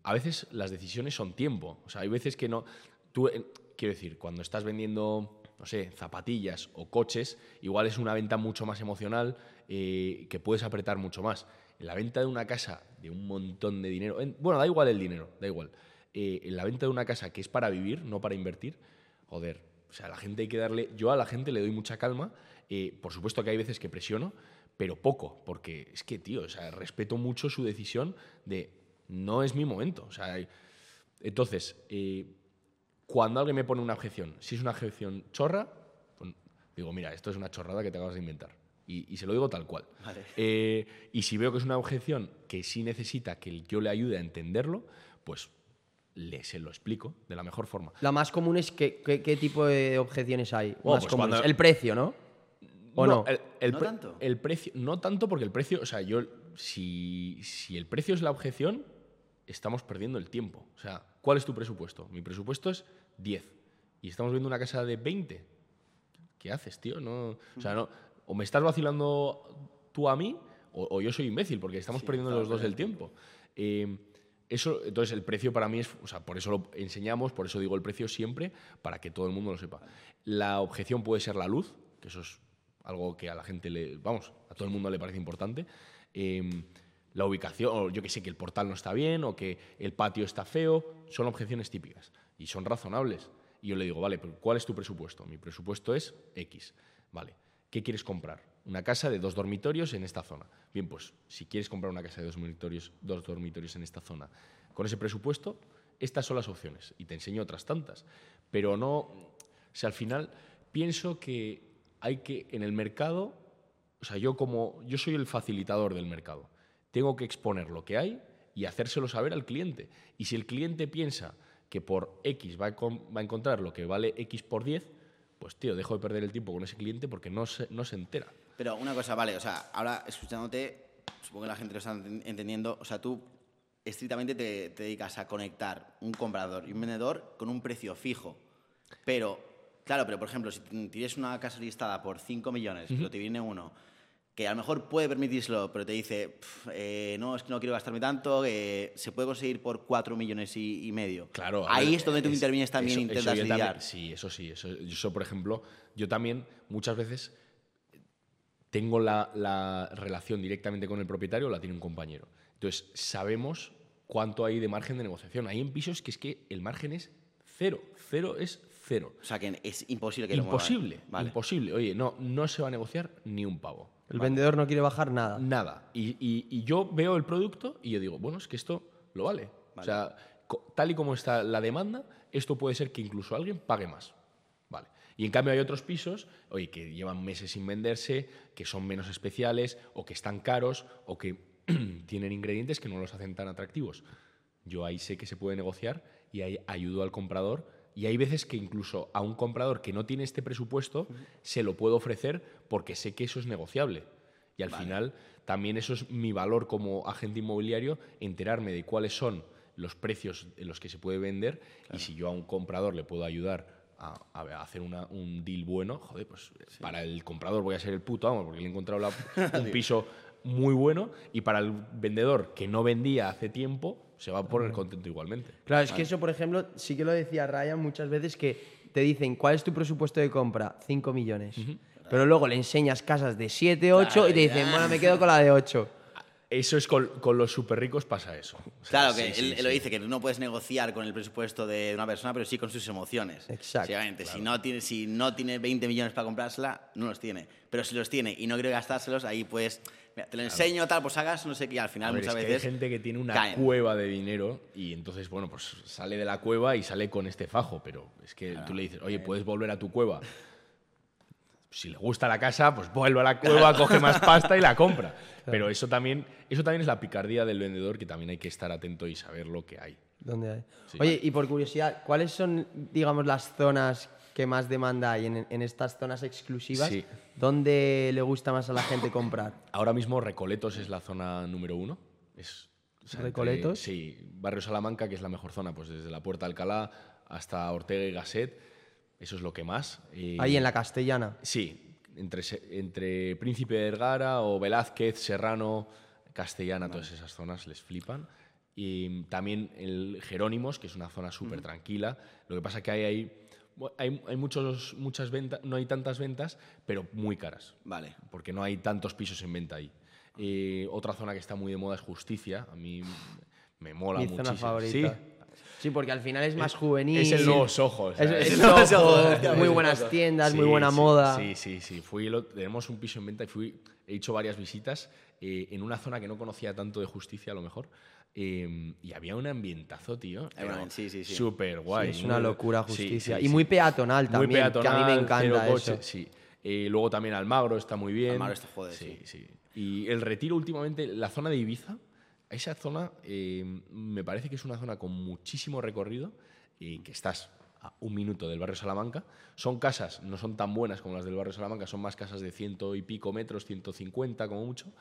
Speaker 2: a veces las decisiones son tiempo. O sea, hay veces que no. Tú, eh, quiero decir, cuando estás vendiendo, no sé, zapatillas o coches, igual es una venta mucho más emocional eh, que puedes apretar mucho más. En la venta de una casa de un montón de dinero, en- bueno, da igual el dinero, da igual. Eh, en la venta de una casa que es para vivir, no para invertir, joder, o sea, a la gente hay que darle, yo a la gente le doy mucha calma, por supuesto que hay veces que presiono, pero poco, porque es que, tío, o sea, respeto mucho su decisión de no es mi momento, o sea, entonces, eh, cuando alguien me pone una objeción, si es una objeción chorra, pues digo, mira, esto es una chorrada que te acabas de inventar. Y, y se lo digo tal cual.
Speaker 3: Vale.
Speaker 2: Eh, y si veo que es una objeción que sí necesita que yo le ayude a entenderlo, pues le, se lo explico de la mejor forma.
Speaker 1: La más común es que, ¿qué, qué tipo de objeciones hay?
Speaker 2: Bueno,
Speaker 1: más
Speaker 2: pues
Speaker 1: comunes.
Speaker 2: cuando-
Speaker 1: El precio, ¿no? ¿O no?
Speaker 2: El, el
Speaker 3: ¿No
Speaker 2: pre-
Speaker 3: tanto?
Speaker 2: el precio, no tanto porque el precio, o sea, yo, si, si el precio es la objeción, estamos perdiendo el tiempo. O sea, ¿cuál es tu presupuesto? Mi presupuesto es 10. Y estamos viendo una casa de 20. ¿Qué haces, tío? No, o sea, no, o me estás vacilando tú a mí, o, o yo soy imbécil, porque estamos perdiendo los dos el tiempo. Eh, eso, entonces, el precio para mí es, o sea, por eso lo enseñamos, por eso digo el precio siempre, para que todo el mundo lo sepa. La objeción puede ser la luz, que eso es algo que a la gente le, vamos, a todo el mundo le parece importante. Eh, la ubicación, o yo que sé, que el portal no está bien, o que el patio está feo, son objeciones típicas y son razonables. Y yo le digo, vale, pero ¿cuál es tu presupuesto? Mi presupuesto es X. Vale, ¿qué quieres comprar? Una casa de dos dormitorios en esta zona. Bien, pues si quieres comprar una casa de dos dormitorios, dos dormitorios en esta zona, con ese presupuesto, estas son las opciones. Y te enseño otras tantas. Pero no, o sea, al final pienso que hay que, en el mercado, o sea, yo como, yo soy el facilitador del mercado. Tengo que exponer lo que hay y hacérselo saber al cliente. Y si el cliente piensa que por X va a, va a encontrar lo que vale X por 10, pues tío, dejo de perder el tiempo con ese cliente porque no se, no se entera.
Speaker 3: Pero una cosa, vale, o sea, ahora escuchándote, supongo que la gente lo está enten- entendiendo, o sea, tú estrictamente te, te dedicas a conectar un comprador y un vendedor con un precio fijo. Pero, claro, pero por ejemplo, si tienes una casa listada por 5 millones, pero te viene uno que a lo mejor puede permitírselo, pero te dice, "Pf, eh, no, es que no quiero gastarme tanto, eh, se puede conseguir por 4 millones y, y medio.
Speaker 2: Claro.
Speaker 3: Ahí
Speaker 2: ver,
Speaker 3: es donde tú intervienes también
Speaker 2: eso- eso
Speaker 3: intentas
Speaker 2: también- sí, eso sí. Eso, eso, por ejemplo, yo también muchas veces tengo la, la relación directamente con el propietario o la tiene un compañero. Entonces, sabemos cuánto hay de margen de negociación. Hay en pisos que es que el margen es cero. Cero es cero.
Speaker 3: O sea, que es imposible que lo.
Speaker 2: Imposible.
Speaker 3: Vale.
Speaker 2: Imposible. Oye, no, no se va a negociar ni un pavo.
Speaker 1: El vendedor no quiere bajar nada.
Speaker 2: Nada. Y, y- y yo veo el producto y yo digo, bueno, es que esto lo vale. O sea, tal y como está la demanda, esto puede ser que incluso alguien pague más. Vale. Y en cambio hay otros pisos, oye, que llevan meses sin venderse, que son menos especiales, o que están caros, o que tienen ingredientes que no los hacen tan atractivos. Yo ahí sé que se puede negociar y ahí ayudo al comprador. Y hay veces que incluso a un comprador que no tiene este presupuesto se lo puedo ofrecer porque sé que eso es negociable. Y al final también eso es mi valor como agente inmobiliario, enterarme de cuáles son los precios en los que se puede vender. Y si yo a un comprador le puedo ayudar a, a hacer una- un deal bueno, joder, pues para el comprador voy a ser el puto amo porque le he encontrado la- un piso muy bueno. Y para el vendedor que no vendía hace tiempo, se va a poner contento igualmente.
Speaker 1: Claro, es que eso, por ejemplo, sí que lo decía Ryan muchas veces que te dicen, ¿cuál es tu presupuesto de compra? 5 millones. Pero luego le enseñas casas de 7, 8 y te dicen, bueno, me quedo con la de 8.
Speaker 2: Eso es con, con los super ricos pasa eso. O sea,
Speaker 3: Claro,
Speaker 2: sí,
Speaker 3: que
Speaker 2: sí,
Speaker 3: él, él
Speaker 2: sí.
Speaker 3: lo dice, que tú no puedes negociar con el presupuesto de una persona, pero sí con sus emociones.
Speaker 1: Exacto.
Speaker 3: Sí, obviamente, si, no tiene, si no tiene 20 millones para comprársela, no los tiene. Pero si los tiene y no quiere gastárselos, ahí pues, mira, te lo enseño, tal, pues hagas, no sé qué, y al final
Speaker 2: ver,
Speaker 3: muchas
Speaker 2: es que
Speaker 3: veces...
Speaker 2: hay gente que tiene una
Speaker 3: caen.
Speaker 2: cueva de dinero y entonces, bueno, pues sale de la cueva y sale con este fajo, pero es que tú le dices, oye, ¿puedes volver a tu cueva? Si le gusta la casa, pues vuelve a la cueva, coge más pasta y la compra. Pero eso también, eso también es la picardía del vendedor que también hay que estar atento y saber lo que hay.
Speaker 1: ¿Dónde hay?
Speaker 2: Sí.
Speaker 1: Oye, y por curiosidad, ¿cuáles son, digamos, las zonas que más demanda hay en, en estas zonas exclusivas?
Speaker 2: Sí.
Speaker 1: ¿Dónde le gusta más a la gente comprar?
Speaker 2: Ahora mismo Recoletos es la zona número uno. Es, o sea, entre-
Speaker 1: ¿Recoletos?
Speaker 2: sí, Barrio Salamanca, que es la mejor zona, pues desde la Puerta Alcalá hasta Ortega y Gasset. Eso es lo que más. Y-
Speaker 1: Ahí en la castellana.
Speaker 2: Sí, entre, entre Príncipe de Vergara o Velázquez, Serrano, Castellana, todas esas zonas les flipan. Y también el Jerónimos, que es una zona súper tranquila. Lo que pasa que hay, ahí hay, hay muchos, muchas ventas, no hay tantas ventas, pero muy caras
Speaker 3: Vale.
Speaker 2: porque no hay tantos pisos en venta ahí. Eh, otra zona que está muy de moda es Justicia. A mí me mola
Speaker 1: Mi
Speaker 2: muchísimo.
Speaker 1: zona favorita.
Speaker 2: Sí,
Speaker 1: Sí, porque al final es más juvenil.
Speaker 2: es el Nuevos Ojos.
Speaker 1: Es, es
Speaker 3: Nuevos
Speaker 1: Soho,
Speaker 3: Ojos,
Speaker 1: muy buenas tiendas, muy
Speaker 2: Sí,
Speaker 1: buena
Speaker 2: sí,
Speaker 1: moda.
Speaker 2: Sí, sí, sí. Fui el ot- tenemos un piso en venta y fui, he hecho varias visitas eh, en una zona que no conocía tanto de justicia, a lo mejor. eh, y había un ambientazo, tío.
Speaker 3: Ambiente, sí, sí, sí.
Speaker 2: Súper guay.
Speaker 1: es una
Speaker 2: muy-
Speaker 1: locura justicia.
Speaker 2: sí,
Speaker 1: y
Speaker 2: sí.
Speaker 1: muy peatonal
Speaker 2: Muy
Speaker 1: también,
Speaker 2: peatonal,
Speaker 1: que a mí me encanta
Speaker 2: coche,
Speaker 1: eso.
Speaker 2: Sí. Eh, luego también Almagro está muy bien.
Speaker 3: Almagro está joder,
Speaker 2: sí, sí. Y el retiro últimamente, la zona de Ibiza, esa zona eh, me parece que es una zona con muchísimo recorrido y que estás a un minuto del barrio Salamanca. Son casas, no son tan buenas como las del barrio Salamanca, son más casas de ciento y pico metros, 150 como mucho.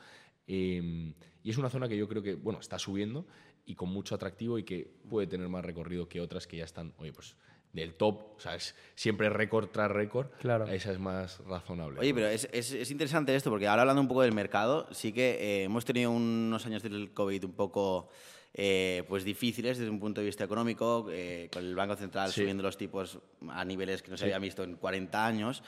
Speaker 2: Eh, y es una zona que yo creo que, bueno, está subiendo y con mucho atractivo y que puede tener más recorrido que otras que ya están, oye, pues del top, o sea, es siempre récord tras récord.
Speaker 1: Claro.
Speaker 2: Esa es más razonable.
Speaker 3: Oye,
Speaker 2: ¿no?
Speaker 3: pero es, es- es interesante esto, porque ahora hablando un poco del mercado, sí que eh, hemos tenido unos años del COVID un poco eh, pues difíciles desde un punto de vista económico, eh, con el Banco Central
Speaker 2: Sí.
Speaker 3: subiendo los tipos a niveles que no se habían visto en 40 años,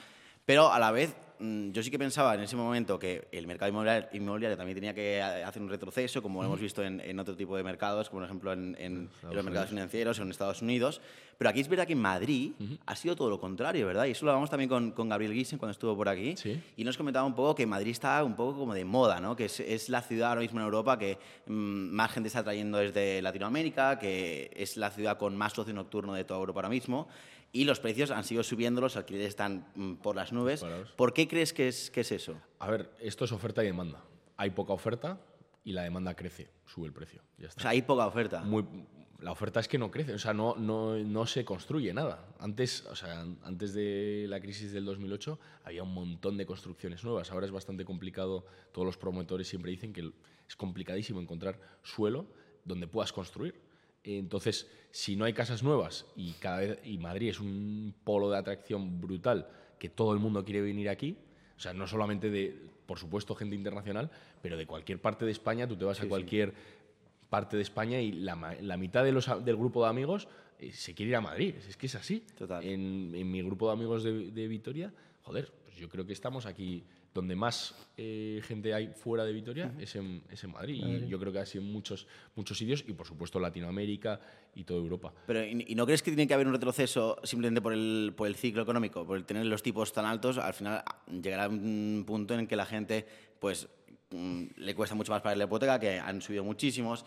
Speaker 3: pero a la vez mm, yo sí que pensaba en ese momento que el mercado inmobiliario, inmobiliario también tenía que eh, hacer un retroceso, como lo hemos visto en, en otro tipo de mercados, como por ejemplo en, en- en los mercados financieros o en Estados Unidos. Pero aquí es verdad que en Madrid ha sido todo lo contrario, ¿verdad? Y eso lo hablamos también con, con Gabriel Gissen cuando estuvo por aquí.
Speaker 2: Sí.
Speaker 3: Y nos comentaba un poco que Madrid está un poco como de moda, ¿no? Que es, es la ciudad ahora mismo en Europa que mm, más gente está trayendo desde Latinoamérica, que es la ciudad con más ocio nocturno de toda Europa ahora mismo. Y los precios han seguido subiendo, los alquileres están mm, por las nubes. ¿Por qué crees que es, que es eso?
Speaker 2: A ver, esto es oferta y demanda. Hay poca oferta y la demanda crece, sube el precio. Ya está.
Speaker 3: O sea, hay poca oferta.
Speaker 2: Muy- la oferta es que no crece, o sea, no, no, no se construye nada. Antes, o sea, an- antes de la crisis del 2008 había un montón de construcciones nuevas. Ahora es bastante complicado, todos los promotores siempre dicen que es complicadísimo encontrar suelo donde puedas construir. Entonces, si no hay casas nuevas y, cada vez, y Madrid es un polo de atracción brutal, que todo el mundo quiere venir aquí, o sea, no solamente de, por supuesto, gente internacional, pero de cualquier parte de España, tú te vas a cualquier parte de España y la, la mitad de los, del grupo de amigos eh, se quiere ir a Madrid. Es que es así.
Speaker 3: Total.
Speaker 2: En, en mi grupo de amigos de, de Vitoria, joder, pues yo creo que estamos aquí donde más eh, gente hay fuera de Vitoria es, en, es en Madrid. Y yo creo que así en muchos, muchos sitios y por supuesto Latinoamérica y toda Europa.
Speaker 3: Pero, ¿y, y no crees que tiene que haber un retroceso simplemente por el, por el ciclo económico? Por el tener los tipos tan altos, al final ah, llegará un punto en el que la gente pues mm, le cuesta mucho más pagar la hipoteca, que han subido muchísimos,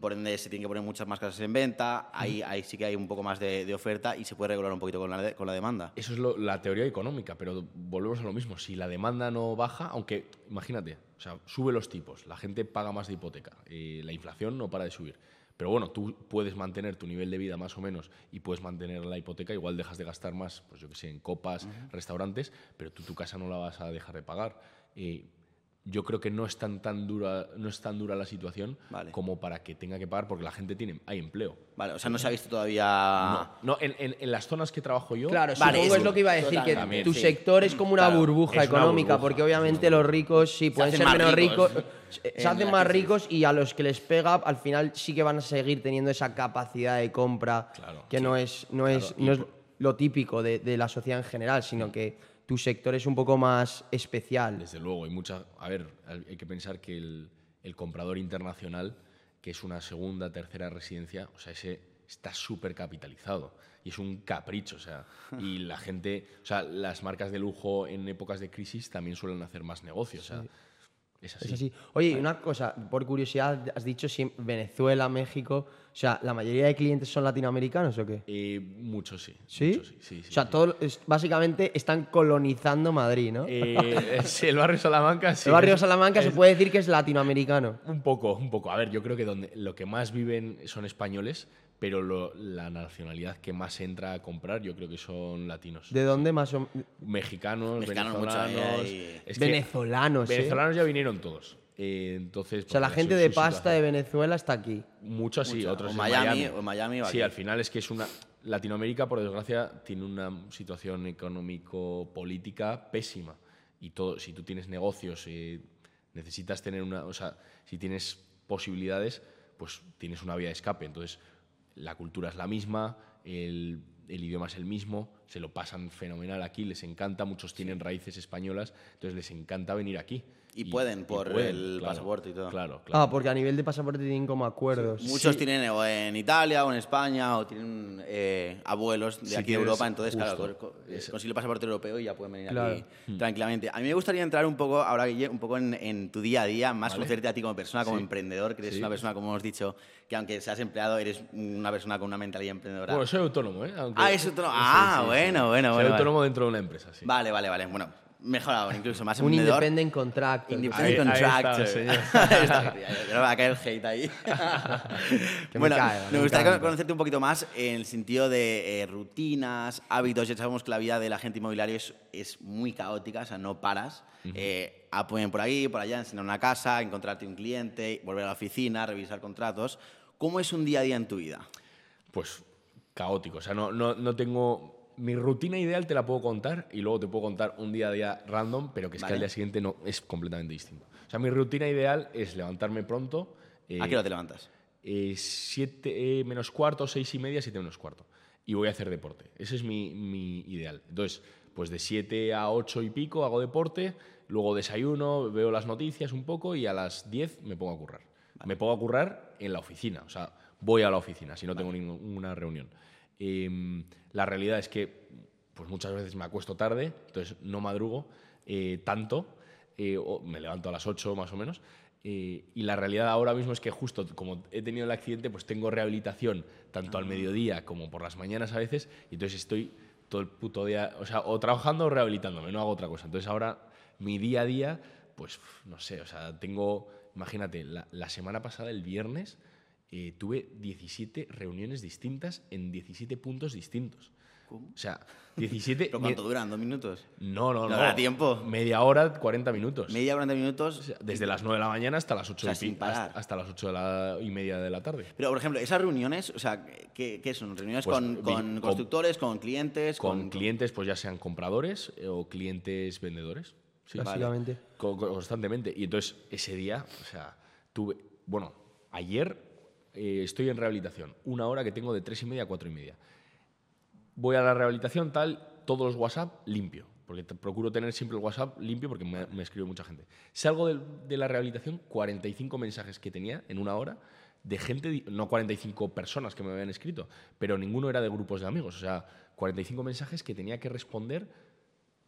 Speaker 3: por ende se tienen que poner muchas más casas en venta, ahí, ahí sí que hay un poco más de, de oferta y se puede regular un poquito con la, de- con la demanda.
Speaker 2: Eso es lo- la teoría económica, pero volvemos a lo mismo. Si la demanda no baja, aunque imagínate, o sea, sube los tipos, la gente paga más de hipoteca, eh, la inflación no para de subir. Pero bueno, tú puedes mantener tu nivel de vida más o menos y puedes mantener la hipoteca, igual dejas de gastar más, pues yo que sé, en copas, restaurantes, pero tú tu casa no la vas a dejar de pagar. Eh, yo creo que no es tan, tan dura, no es tan dura la situación
Speaker 3: Vale.
Speaker 2: como para que tenga que pagar porque la gente tiene, hay empleo.
Speaker 3: Vale, o sea, no se ha visto todavía...
Speaker 2: No, no en, en- en las zonas que trabajo yo,
Speaker 1: Claro,
Speaker 3: Vale, eso-
Speaker 1: es lo que iba a decir, que
Speaker 2: También,
Speaker 1: tu
Speaker 3: sí.
Speaker 1: sector es como una
Speaker 2: Claro,
Speaker 1: burbuja
Speaker 2: una
Speaker 1: económica,
Speaker 2: burbuja,
Speaker 1: porque obviamente los ricos sí pueden ser menos
Speaker 3: ricos.
Speaker 1: ricos, se
Speaker 3: en
Speaker 1: se hacen más ricos y a los que les pega, al final sí que van a seguir teniendo esa capacidad de compra,
Speaker 2: Claro,
Speaker 1: que no es, no es, no es
Speaker 2: por-
Speaker 1: lo típico de, de la sociedad en general, sino que tu sector es un poco más especial.
Speaker 2: Desde luego, hay mucha. A ver, hay que pensar que el, el comprador internacional, que es una segunda, tercera residencia, o sea, ese está súper capitalizado y es un capricho, o sea, y la gente, o sea, las marcas de lujo en épocas de crisis también suelen hacer más negocio, o sea, es así.
Speaker 1: Es así. Oye, una cosa, por curiosidad, has dicho si Venezuela, México, o sea, ¿la mayoría de clientes son latinoamericanos o qué?
Speaker 2: Eh, muchos sí.
Speaker 1: ¿Sí?
Speaker 2: muchos sí, sí, sí,
Speaker 1: o sea, básicamente están colonizando Madrid, ¿no?
Speaker 2: Eh, el barrio Salamanca sí.
Speaker 1: el barrio
Speaker 2: es-
Speaker 1: Salamanca se puede decir que es latinoamericano.
Speaker 2: Un poco, un poco. A ver, yo creo que donde lo que más viven son españoles, pero lo- la nacionalidad que más entra a comprar yo creo que son latinos.
Speaker 1: ¿De dónde más
Speaker 2: Mexicanos,
Speaker 3: Mexicanos mucho,
Speaker 2: venezolanos.
Speaker 3: ahí hay-
Speaker 2: es que
Speaker 1: Venezolanos, ¿eh?
Speaker 2: venezolanos ya vinieron todos. Eh, entonces,
Speaker 1: O sea, la gente de pasta de Venezuela está aquí.
Speaker 2: Muchos sí,
Speaker 3: Mucha.
Speaker 2: otros
Speaker 3: O
Speaker 2: en
Speaker 3: Miami, o Miami o
Speaker 2: Sí,
Speaker 3: aquí.
Speaker 2: al final es que es una. Latinoamérica, por desgracia, tiene una situación económico-política pésima. Y todo, si tú tienes negocios, eh, necesitas tener una. O sea, si tienes posibilidades, pues tienes una vía de escape. Entonces, la cultura es la misma, el, el idioma es el mismo, se lo pasan fenomenal aquí, les encanta, muchos tienen raíces españolas, entonces les encanta venir aquí.
Speaker 3: Y pueden por el pasaporte y todo.
Speaker 2: Claro, claro.
Speaker 1: Ah, porque a nivel de pasaporte tienen como acuerdos.
Speaker 3: Muchos tienen o en Italia o en España o tienen eh, abuelos de
Speaker 2: Si
Speaker 3: aquí de Europa, entonces claro,
Speaker 2: justo.
Speaker 3: co- eh, consiguen el pasaporte europeo y ya pueden venir
Speaker 1: Claro.
Speaker 3: aquí tranquilamente. A mí me gustaría entrar un poco, ahora Guille, un poco en, en tu día a día, más
Speaker 2: Vale.
Speaker 3: conocerte a ti como persona, como
Speaker 2: Sí.
Speaker 3: emprendedor, que eres
Speaker 2: Sí.
Speaker 3: una persona, como hemos dicho, que aunque seas empleado, eres una persona con una mentalidad emprendedora.
Speaker 2: Bueno, soy autónomo, ¿eh? Aunque-
Speaker 3: Ah, es autónomo.
Speaker 2: Sí,
Speaker 3: Ah,
Speaker 2: sí, sí.
Speaker 3: bueno, bueno,
Speaker 2: Soy
Speaker 3: bueno,
Speaker 2: autónomo dentro de una empresa, sí.
Speaker 3: Vale, vale, vale. Bueno, mejor aún, incluso más
Speaker 1: Un
Speaker 3: emprendedor.
Speaker 1: independent contractor.
Speaker 3: Independent
Speaker 2: Ahí-
Speaker 3: contractor.
Speaker 2: Está
Speaker 3: no me va a caer el hate ahí.
Speaker 1: Que me
Speaker 3: bueno, me
Speaker 1: me
Speaker 3: gustaría
Speaker 1: encanta.
Speaker 3: conocerte un poquito más en el sentido de eh, rutinas, hábitos. Ya sabemos que la vida del agente inmobiliario es, es muy caótica, o sea, no paras. Eh, apoyen por ahí, por allá, enseñar una casa, encontrarte un cliente, volver a la oficina, revisar contratos. ¿Cómo es un día a día en tu vida?
Speaker 2: Pues caótico. O sea, no, no, no tengo. Mi rutina ideal te la puedo contar y luego te puedo contar un día a día random, pero que es que
Speaker 3: Vale.
Speaker 2: al día siguiente no es completamente distinto. O sea, mi rutina ideal es levantarme pronto. eh,
Speaker 3: ¿A qué hora te levantas?
Speaker 2: eh, siete eh, menos cuarto, seis y media, siete menos cuarto. Y voy a hacer deporte. Ese es mi, mi ideal. Entonces, pues de 7 a 8 y pico hago deporte, luego desayuno, veo las noticias un poco y a las 10 me pongo a currar. Me pongo a currar en la oficina, o sea, voy a la oficina si no tengo ninguna reunión. Em, la realidad es que pues muchas veces me acuesto tarde, entonces no madrugo eh, tanto, eh, o me levanto a las 8 más o menos. eh, y la realidad ahora mismo es que justo como he tenido el accidente, pues tengo rehabilitación tanto al mediodía como por las mañanas a veces, y entonces estoy todo el puto día, o sea, o trabajando o rehabilitándome, no hago otra cosa. Entonces ahora mi día a día, pues no sé, o sea, tengo, imagínate, la, la semana pasada, el viernes, eh, tuve 17 reuniones distintas en 17 puntos distintos. O sea, 17...
Speaker 3: ¿Pero cuánto duran? ¿Dos minutos?
Speaker 2: No, no,
Speaker 3: ¿No
Speaker 2: no.
Speaker 3: habrá tiempo?
Speaker 2: Media hora, 40 minutos.
Speaker 3: Media, 40 minutos.
Speaker 2: O sea, desde las 9 de la mañana hasta las 8
Speaker 3: O sea,
Speaker 2: y
Speaker 3: sin
Speaker 2: pi-
Speaker 3: parar.
Speaker 2: hasta, hasta las 8 de la, y media de la tarde.
Speaker 3: Pero, por ejemplo, esas reuniones, o sea, ¿qué, qué son? ¿Reuniones
Speaker 2: Pues,
Speaker 3: con, con
Speaker 2: con-
Speaker 3: constructores, con clientes?
Speaker 2: Con clientes, pues ya sean compradores eh, o clientes vendedores. Sí,
Speaker 1: Básicamente.
Speaker 2: Co- co- constantemente. Y entonces, ese día, o sea, tuve. Bueno, ayer eh, estoy en rehabilitación. Una hora que tengo de tres y media a cuatro y media. Voy a la rehabilitación, tal, todos los WhatsApp limpio. Porque procuro tener siempre el WhatsApp limpio porque me, me escribe mucha gente. Salgo del- de, la rehabilitación, 45 mensajes que tenía en una hora de gente, no 45 personas que me habían escrito, pero ninguno era de grupos de amigos. O sea, 45 mensajes que tenía que responder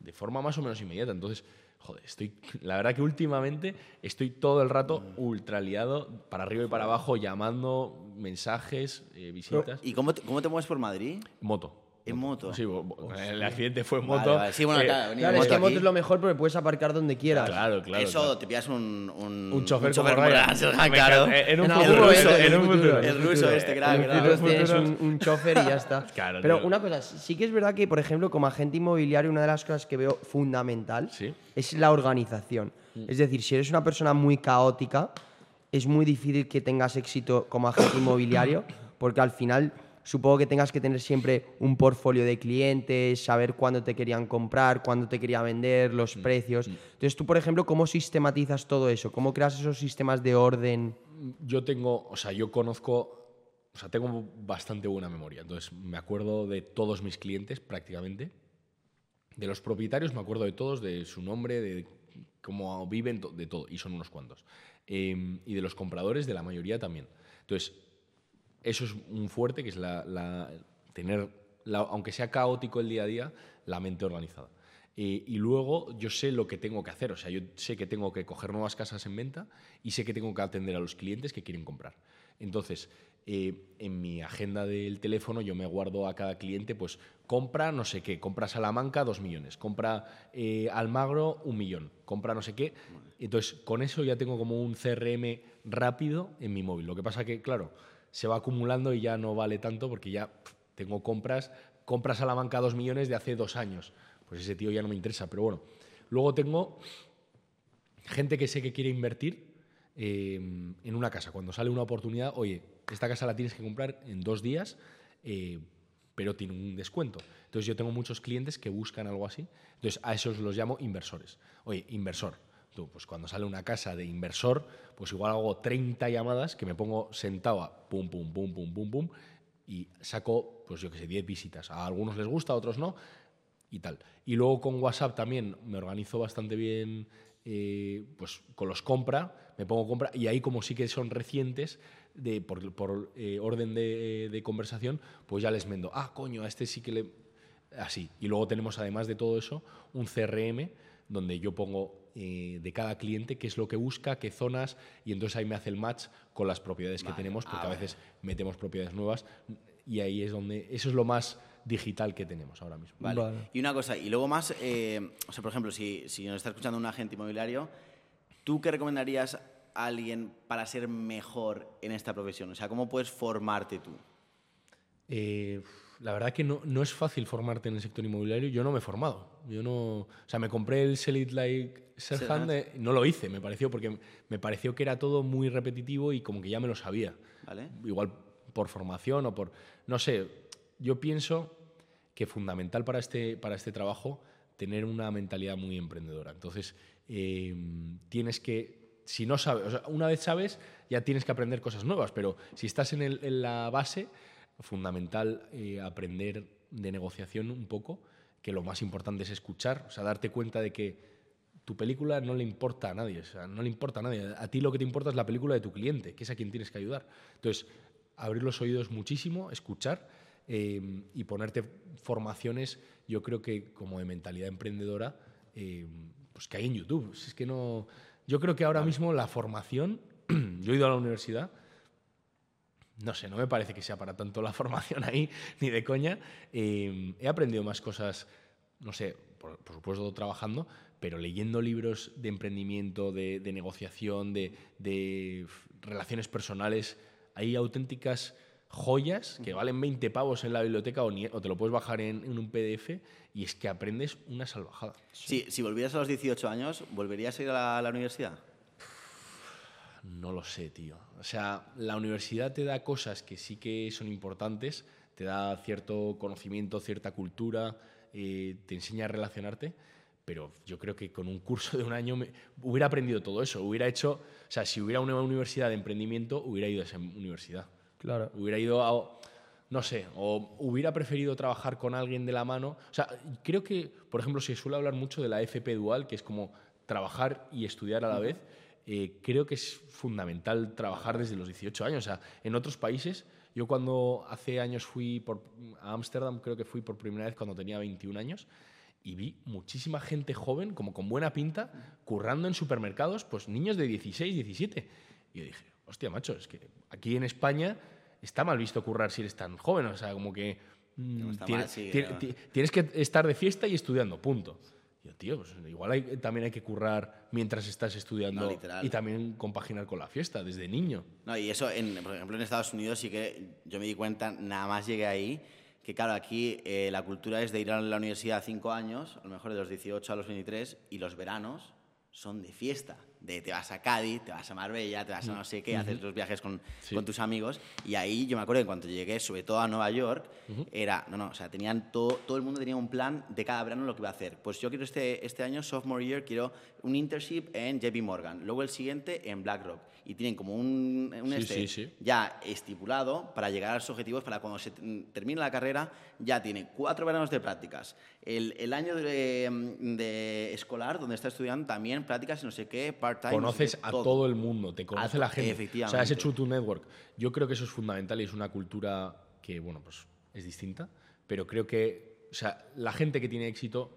Speaker 2: de forma más o menos inmediata. Entonces, joder, estoy, la verdad que últimamente estoy todo el rato ultra liado, para arriba y para abajo, llamando, mensajes, eh, visitas.
Speaker 3: ¿Y cómo te, cómo te mueves por Madrid?
Speaker 2: Moto.
Speaker 3: En moto.
Speaker 2: Sí, bo- el accidente fue en moto.
Speaker 3: vale. Sí, bueno,
Speaker 2: Eh,
Speaker 3: claro,
Speaker 1: Claro, es que
Speaker 3: moto
Speaker 1: es lo mejor porque puedes aparcar donde quieras.
Speaker 2: Claro, claro.
Speaker 3: Eso,
Speaker 2: claro.
Speaker 3: te pillas un, un,
Speaker 2: Un chofer, como
Speaker 3: como
Speaker 2: Ryan.
Speaker 3: Ryan Serhan,
Speaker 2: Me
Speaker 3: claro.
Speaker 2: En un eso,
Speaker 1: momento,
Speaker 2: en un
Speaker 1: futuro,
Speaker 3: El ruso este,
Speaker 1: el futuro. tienes un, un chofer y ya está.
Speaker 2: Claro,
Speaker 1: Pero
Speaker 2: tío.
Speaker 1: una cosa, sí que es verdad que, por ejemplo, como agente inmobiliario, una de las cosas que veo fundamental
Speaker 2: Sí.
Speaker 1: es la organización. Es decir, si eres una persona muy caótica, es muy difícil que tengas éxito como agente inmobiliario, porque al final supongo que tengas que tener siempre un portfolio de clientes, saber cuándo te querían comprar, cuándo te quería vender, los precios. Entonces, tú, por ejemplo, ¿cómo sistematizas todo eso? ¿Cómo creas esos sistemas de orden?
Speaker 2: yo tengo, o sea, yo conozco, o sea, tengo bastante buena memoria. Entonces, me acuerdo de todos mis clientes prácticamente. De los propietarios me acuerdo de todos, de su nombre, de cómo viven, de todo, y son unos cuantos. Eh, y de los compradores, de la mayoría también. Entonces, eso es un fuerte, que es la, la- tener, la- aunque sea caótico el día a día, la mente organizada. Eh, y luego yo sé lo que tengo que hacer, o sea, yo sé que tengo que coger nuevas casas en venta y sé que tengo que atender a los clientes que quieren comprar. Entonces, eh, en mi agenda del teléfono yo me guardo a cada cliente, pues compra no sé qué, compra Salamanca dos millones, compra eh, Almagro un millón, compra no sé qué. Entonces, con eso ya tengo como un CRM rápido en mi móvil. Lo que pasa que, claro, se va acumulando y ya no vale tanto porque ya tengo compras, compras Salamanca dos millones de hace dos años. Pues ese tío ya no me interesa. Pero bueno, luego tengo gente que sé que quiere invertir eh, en una casa. Cuando sale una oportunidad, oye, esta casa la tienes que comprar en dos días, eh, pero tiene un descuento. Entonces yo tengo muchos clientes que buscan algo así. Entonces a esos los llamo inversores. Oye, inversor. Tú, pues cuando sale una casa de inversor, pues igual hago 30 llamadas que me pongo sentado a pum, pum, pum, pum, pum, pum, y saco, pues yo qué sé, 10 visitas. A algunos les gusta, a otros no y tal. Y luego con WhatsApp también me organizo bastante bien, eh, pues con los compra, me pongo compra, y ahí como sí que son recientes, de, por, eh, orden de, de conversación, pues ya les mendo, ah, coño, a este sí que le... Así. Y luego tenemos, además de todo eso, un CRM donde yo pongo eh, de cada cliente qué es lo que busca, qué zonas, y entonces ahí me hace el match con las propiedades que tenemos, porque a veces metemos propiedades nuevas, y ahí es donde, eso es lo más digital que tenemos ahora mismo.
Speaker 3: Vale.
Speaker 1: Vale.
Speaker 3: Y una cosa, y luego más, eh, o sea, por ejemplo, si, si nos está escuchando un agente inmobiliario, ¿tú qué recomendarías a alguien para ser mejor en esta profesión? O sea, ¿cómo puedes formarte tú?
Speaker 2: Eh, la verdad que no, no es fácil formarte en el sector inmobiliario. Yo no me he formado. Yo no, o sea, me compré el Sell It Like Serhan, eh, no lo hice, me pareció, porque me pareció que era todo muy repetitivo y como que ya me lo sabía.
Speaker 3: ¿Vale?
Speaker 2: Igual por formación o por... No sé, yo pienso que fundamental para este, para este trabajo tener una mentalidad muy emprendedora. Entonces, eh, tienes que, si no sabes, o sea, una vez sabes, ya tienes que aprender cosas nuevas, pero si estás en, el- en la base, fundamental eh, aprender de negociación un poco, que lo más importante es escuchar, o sea, darte cuenta de que tu película no le importa a nadie, o sea, no le importa a nadie. A ti lo que te importa es la película de tu cliente, que es a quien tienes que ayudar. Entonces, abrir los oídos muchísimo, escuchar eh, y ponerte formaciones, yo creo que como de mentalidad emprendedora, eh, pues que hay en YouTube. Si Es que no. Yo creo que ahora mismo la formación, yo he ido a la universidad, no sé, no me parece que sea para tanto la formación ahí, ni de coña. Eh, he aprendido más cosas, no sé, por, supuesto trabajando, pero leyendo libros de emprendimiento, de, negociación, de, relaciones personales, hay auténticas joyas que valen 20 pavos en la biblioteca o, te lo puedes bajar en, un PDF y es que aprendes una salvajada.
Speaker 3: Sí, si volvieras a los 18 años, ¿volverías a ir a la universidad?
Speaker 2: No lo sé, tío. O sea, la universidad te da cosas que sí que son importantes, te da cierto conocimiento, cierta cultura, eh, te enseña a relacionarte, pero yo creo que con un curso de un año me- hubiera aprendido todo eso. Hubiera hecho, o sea, si hubiera una universidad de emprendimiento, hubiera ido a esa universidad.
Speaker 1: Claro.
Speaker 2: Hubiera ido a, no sé, o hubiera preferido trabajar con alguien de la mano. O sea, creo que, por ejemplo, se suele hablar mucho de la FP dual, que es como trabajar y estudiar a la vez. Eh, creo que es fundamental trabajar desde los 18 años. O sea, en otros países, yo cuando hace años fui por, a Ámsterdam, creo que fui por primera vez cuando tenía 21 años, y vi muchísima gente joven, como con buena pinta, currando en supermercados, pues niños de 16, 17. Y yo dije, hostia, macho, es que aquí en España está mal visto currar si eres tan joven. O sea, como que mm,
Speaker 3: No está
Speaker 2: tiene-
Speaker 3: mal, sí,
Speaker 2: tiene-
Speaker 3: ¿no?
Speaker 2: ti- tienes que estar de fiesta y estudiando, punto. Y yo, tío, pues igual hay- también hay que currar mientras estás estudiando
Speaker 3: No,
Speaker 2: y también compaginar con la fiesta desde niño.
Speaker 3: No, y eso, en, por ejemplo, en Estados Unidos sí que yo me di cuenta, nada más llegué ahí, que claro, aquí eh, la cultura es de ir a la universidad cinco años, a lo mejor de los 18 a los 23, y los veranos son de fiesta. De te vas a Cádiz, te vas a Marbella, te vas a no sé qué, haces los viajes con,
Speaker 2: Sí.
Speaker 3: con tus amigos. Y ahí yo me acuerdo que cuando llegué, sobre todo a Nueva York, era, no, no, o sea, tenían todo, todo el mundo tenía un plan de cada verano lo que iba a hacer. Pues yo quiero este, este año, sophomore year, quiero un internship en JP Morgan, luego el siguiente en BlackRock. Y tienen como un, un
Speaker 2: Sí,
Speaker 3: este
Speaker 2: sí,
Speaker 3: ya estipulado para llegar a los objetivos, para cuando se termine la carrera, ya tiene cuatro veranos de prácticas. El, el año de, de escolar, donde está estudiando, también prácticas y no sé qué, part-time.
Speaker 2: Conoces a todo el mundo, te conoce
Speaker 3: A-
Speaker 2: la gente. O sea,
Speaker 3: efectivamente.
Speaker 2: ese true to network. Yo creo que eso es fundamental y es una cultura que, bueno, pues es distinta, pero creo que, o sea, la gente que tiene éxito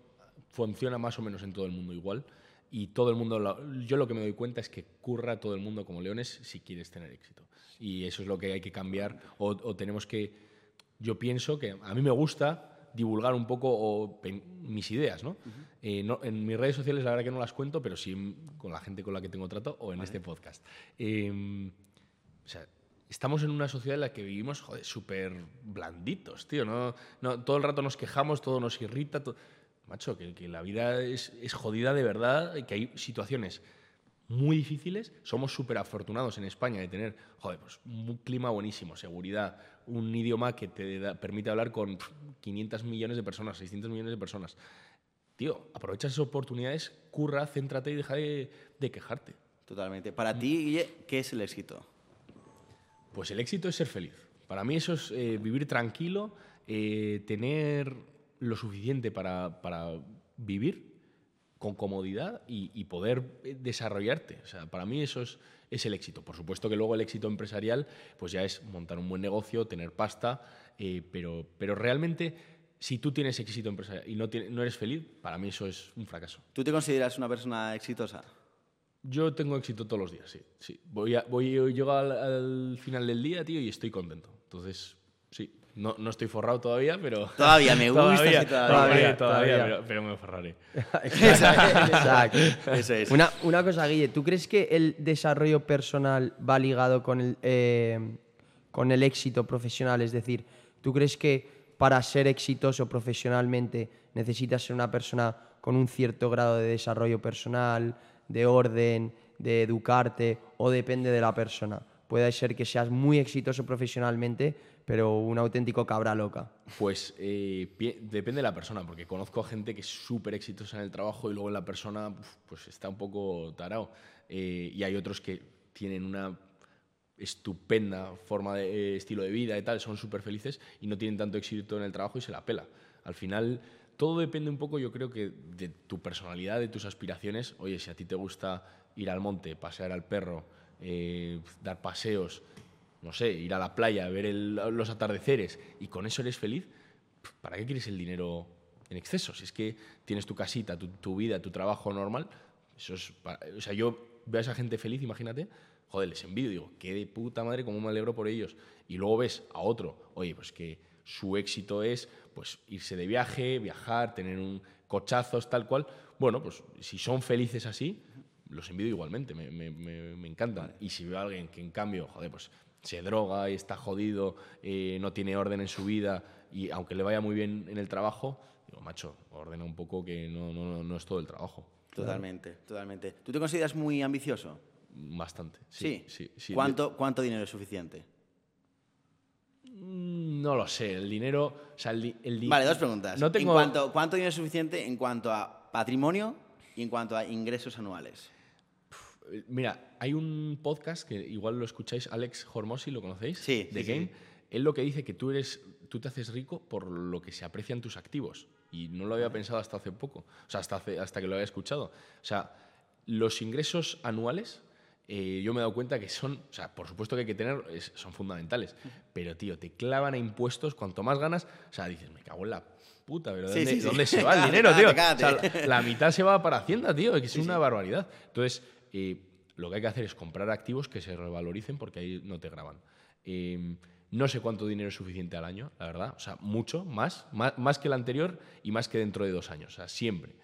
Speaker 2: funciona más o menos en todo el mundo igual y todo el mundo, yo lo que me doy cuenta es que curra todo el mundo como leones si quieres tener éxito. Y eso es lo que hay que cambiar o, o tenemos que, yo pienso que a mí me gusta divulgar un poco o mis ideas, ¿no? Eh, no- En mis redes sociales la verdad que no las cuento, pero sí con la gente con la que tengo trato o en este podcast. Eh, o sea, estamos en una sociedad en la que vivimos, joder, súper blanditos, tío. ¿no? No, todo el rato nos quejamos, todo nos irrita. to- Macho, que, que la vida es, es jodida de verdad, y que hay situaciones muy difíciles. Somos súper afortunados en España de tener, joder, pues un clima buenísimo, seguridad, un idioma que te da- permite hablar con pf, 500 millones de personas, 600 millones de personas. Tío, aprovecha esas oportunidades, curra, céntrate y deja de, de quejarte.
Speaker 3: Totalmente. Para ti, Guille, ¿qué es el éxito?
Speaker 2: Pues el éxito es ser feliz. Para mí eso es eh, vivir tranquilo, eh, tener lo suficiente para, para vivir con comodidad y, y poder eh, desarrollarte. O sea, para mí eso es, es el éxito. Por supuesto que luego el éxito empresarial pues ya es montar un buen negocio, tener pasta, eh, pero, pero realmente si tú tienes éxito empresarial y no eres feliz, para mí eso es un fracaso.
Speaker 3: ¿Tú te consideras una persona exitosa?
Speaker 2: Yo tengo éxito todos los días, sí. sí. Voy a, voy, llego al, al final del día, tío, y estoy contento. Entonces, sí. No, no estoy forrado todavía, pero...
Speaker 3: Todavía, me gusta, sí, todavía.
Speaker 2: todavía,
Speaker 1: Todavía,
Speaker 2: todavía,
Speaker 1: todavía.
Speaker 2: Pero, pero me forraré.
Speaker 1: Exacto.
Speaker 3: Eso es.
Speaker 1: Una, una cosa, Guille, ¿tú crees que el desarrollo personal va ligado con el, eh, con el éxito profesional? Es decir, ¿tú crees que para ser exitoso profesionalmente necesitas ser una persona con un cierto grado de desarrollo personal, de orden, de educarte, o depende de la persona? Puede ser que seas muy exitoso profesionalmente, pero un auténtico cabra loca.
Speaker 2: Pues eh, pi- depende de la persona, porque conozco a gente que es súper exitosa en el trabajo y luego en la persona pues está un poco tarao. Eh, y hay otros que tienen una estupenda forma de eh, estilo de vida y tal, son súper felices y no tienen tanto éxito en el trabajo y se la pela. Al final, todo depende un poco, yo creo que de tu personalidad, de tus aspiraciones. Oye, si a ti te gusta ir al monte, pasear al perro, eh, dar paseos, no sé, ir a la playa, ver el- los atardeceres y con eso eres feliz, ¿para qué quieres el dinero en exceso? Si es que tienes tu casita, tu, tu vida, tu trabajo normal, eso es para- o sea, yo veo a esa gente feliz, imagínate, joder, les envidio, digo, qué de puta madre, cómo me alegro por ellos. Y luego ves a otro, oye, pues que su éxito es pues irse de viaje, viajar, tener un cochazos, tal cual. Bueno, pues si son felices así, los envidio igualmente, me, me, me- me encantan. Y si veo a alguien que en cambio, joder, pues se droga y está jodido, eh, no tiene orden en su vida y aunque le vaya muy bien en el trabajo, digo, macho, ordena un poco que no, no, no- es todo el trabajo.
Speaker 3: Totalmente, totalmente. ¿Tú te consideras muy ambicioso?
Speaker 2: Bastante.
Speaker 3: Sí.
Speaker 2: Sí, sí. sí.
Speaker 3: ¿Cuánto, ¿Cuánto dinero es suficiente?
Speaker 2: Mm, No lo sé, el dinero. O sea, el, di- el di-
Speaker 3: Vale, dos preguntas.
Speaker 2: No tengo.
Speaker 3: ¿En cuanto, ¿Cuánto dinero es suficiente en cuanto a patrimonio y en cuanto a ingresos anuales?
Speaker 2: Mira, hay un podcast que igual lo escucháis, Alex Hormosi, ¿lo conocéis?
Speaker 3: Sí,
Speaker 2: De
Speaker 3: sí,
Speaker 2: Game.
Speaker 3: sí.
Speaker 2: Él lo que dice que tú eres, tú te haces rico por lo que se aprecian tus activos. Y no lo había pensado hasta hace poco. O sea, hasta, hace- hasta que lo había escuchado. O sea, los ingresos anuales, eh, yo me he dado cuenta que son, o sea, por supuesto que hay que tener, es- son fundamentales. Pero, tío, te clavan a impuestos cuanto más ganas. O sea, dices, me cago en la puta, pero
Speaker 3: Sí,
Speaker 2: ¿dónde,
Speaker 3: sí, sí.
Speaker 2: dónde se va el dinero, tío? O sea, la mitad se va para Hacienda, tío, que es una barbaridad. Entonces, lo que hay que hacer es comprar activos que se revaloricen porque ahí no te graban. No sé cuánto dinero es suficiente al año, la verdad. O sea, mucho, más, más, más que el anterior y más que dentro de dos años. O sea, siempre.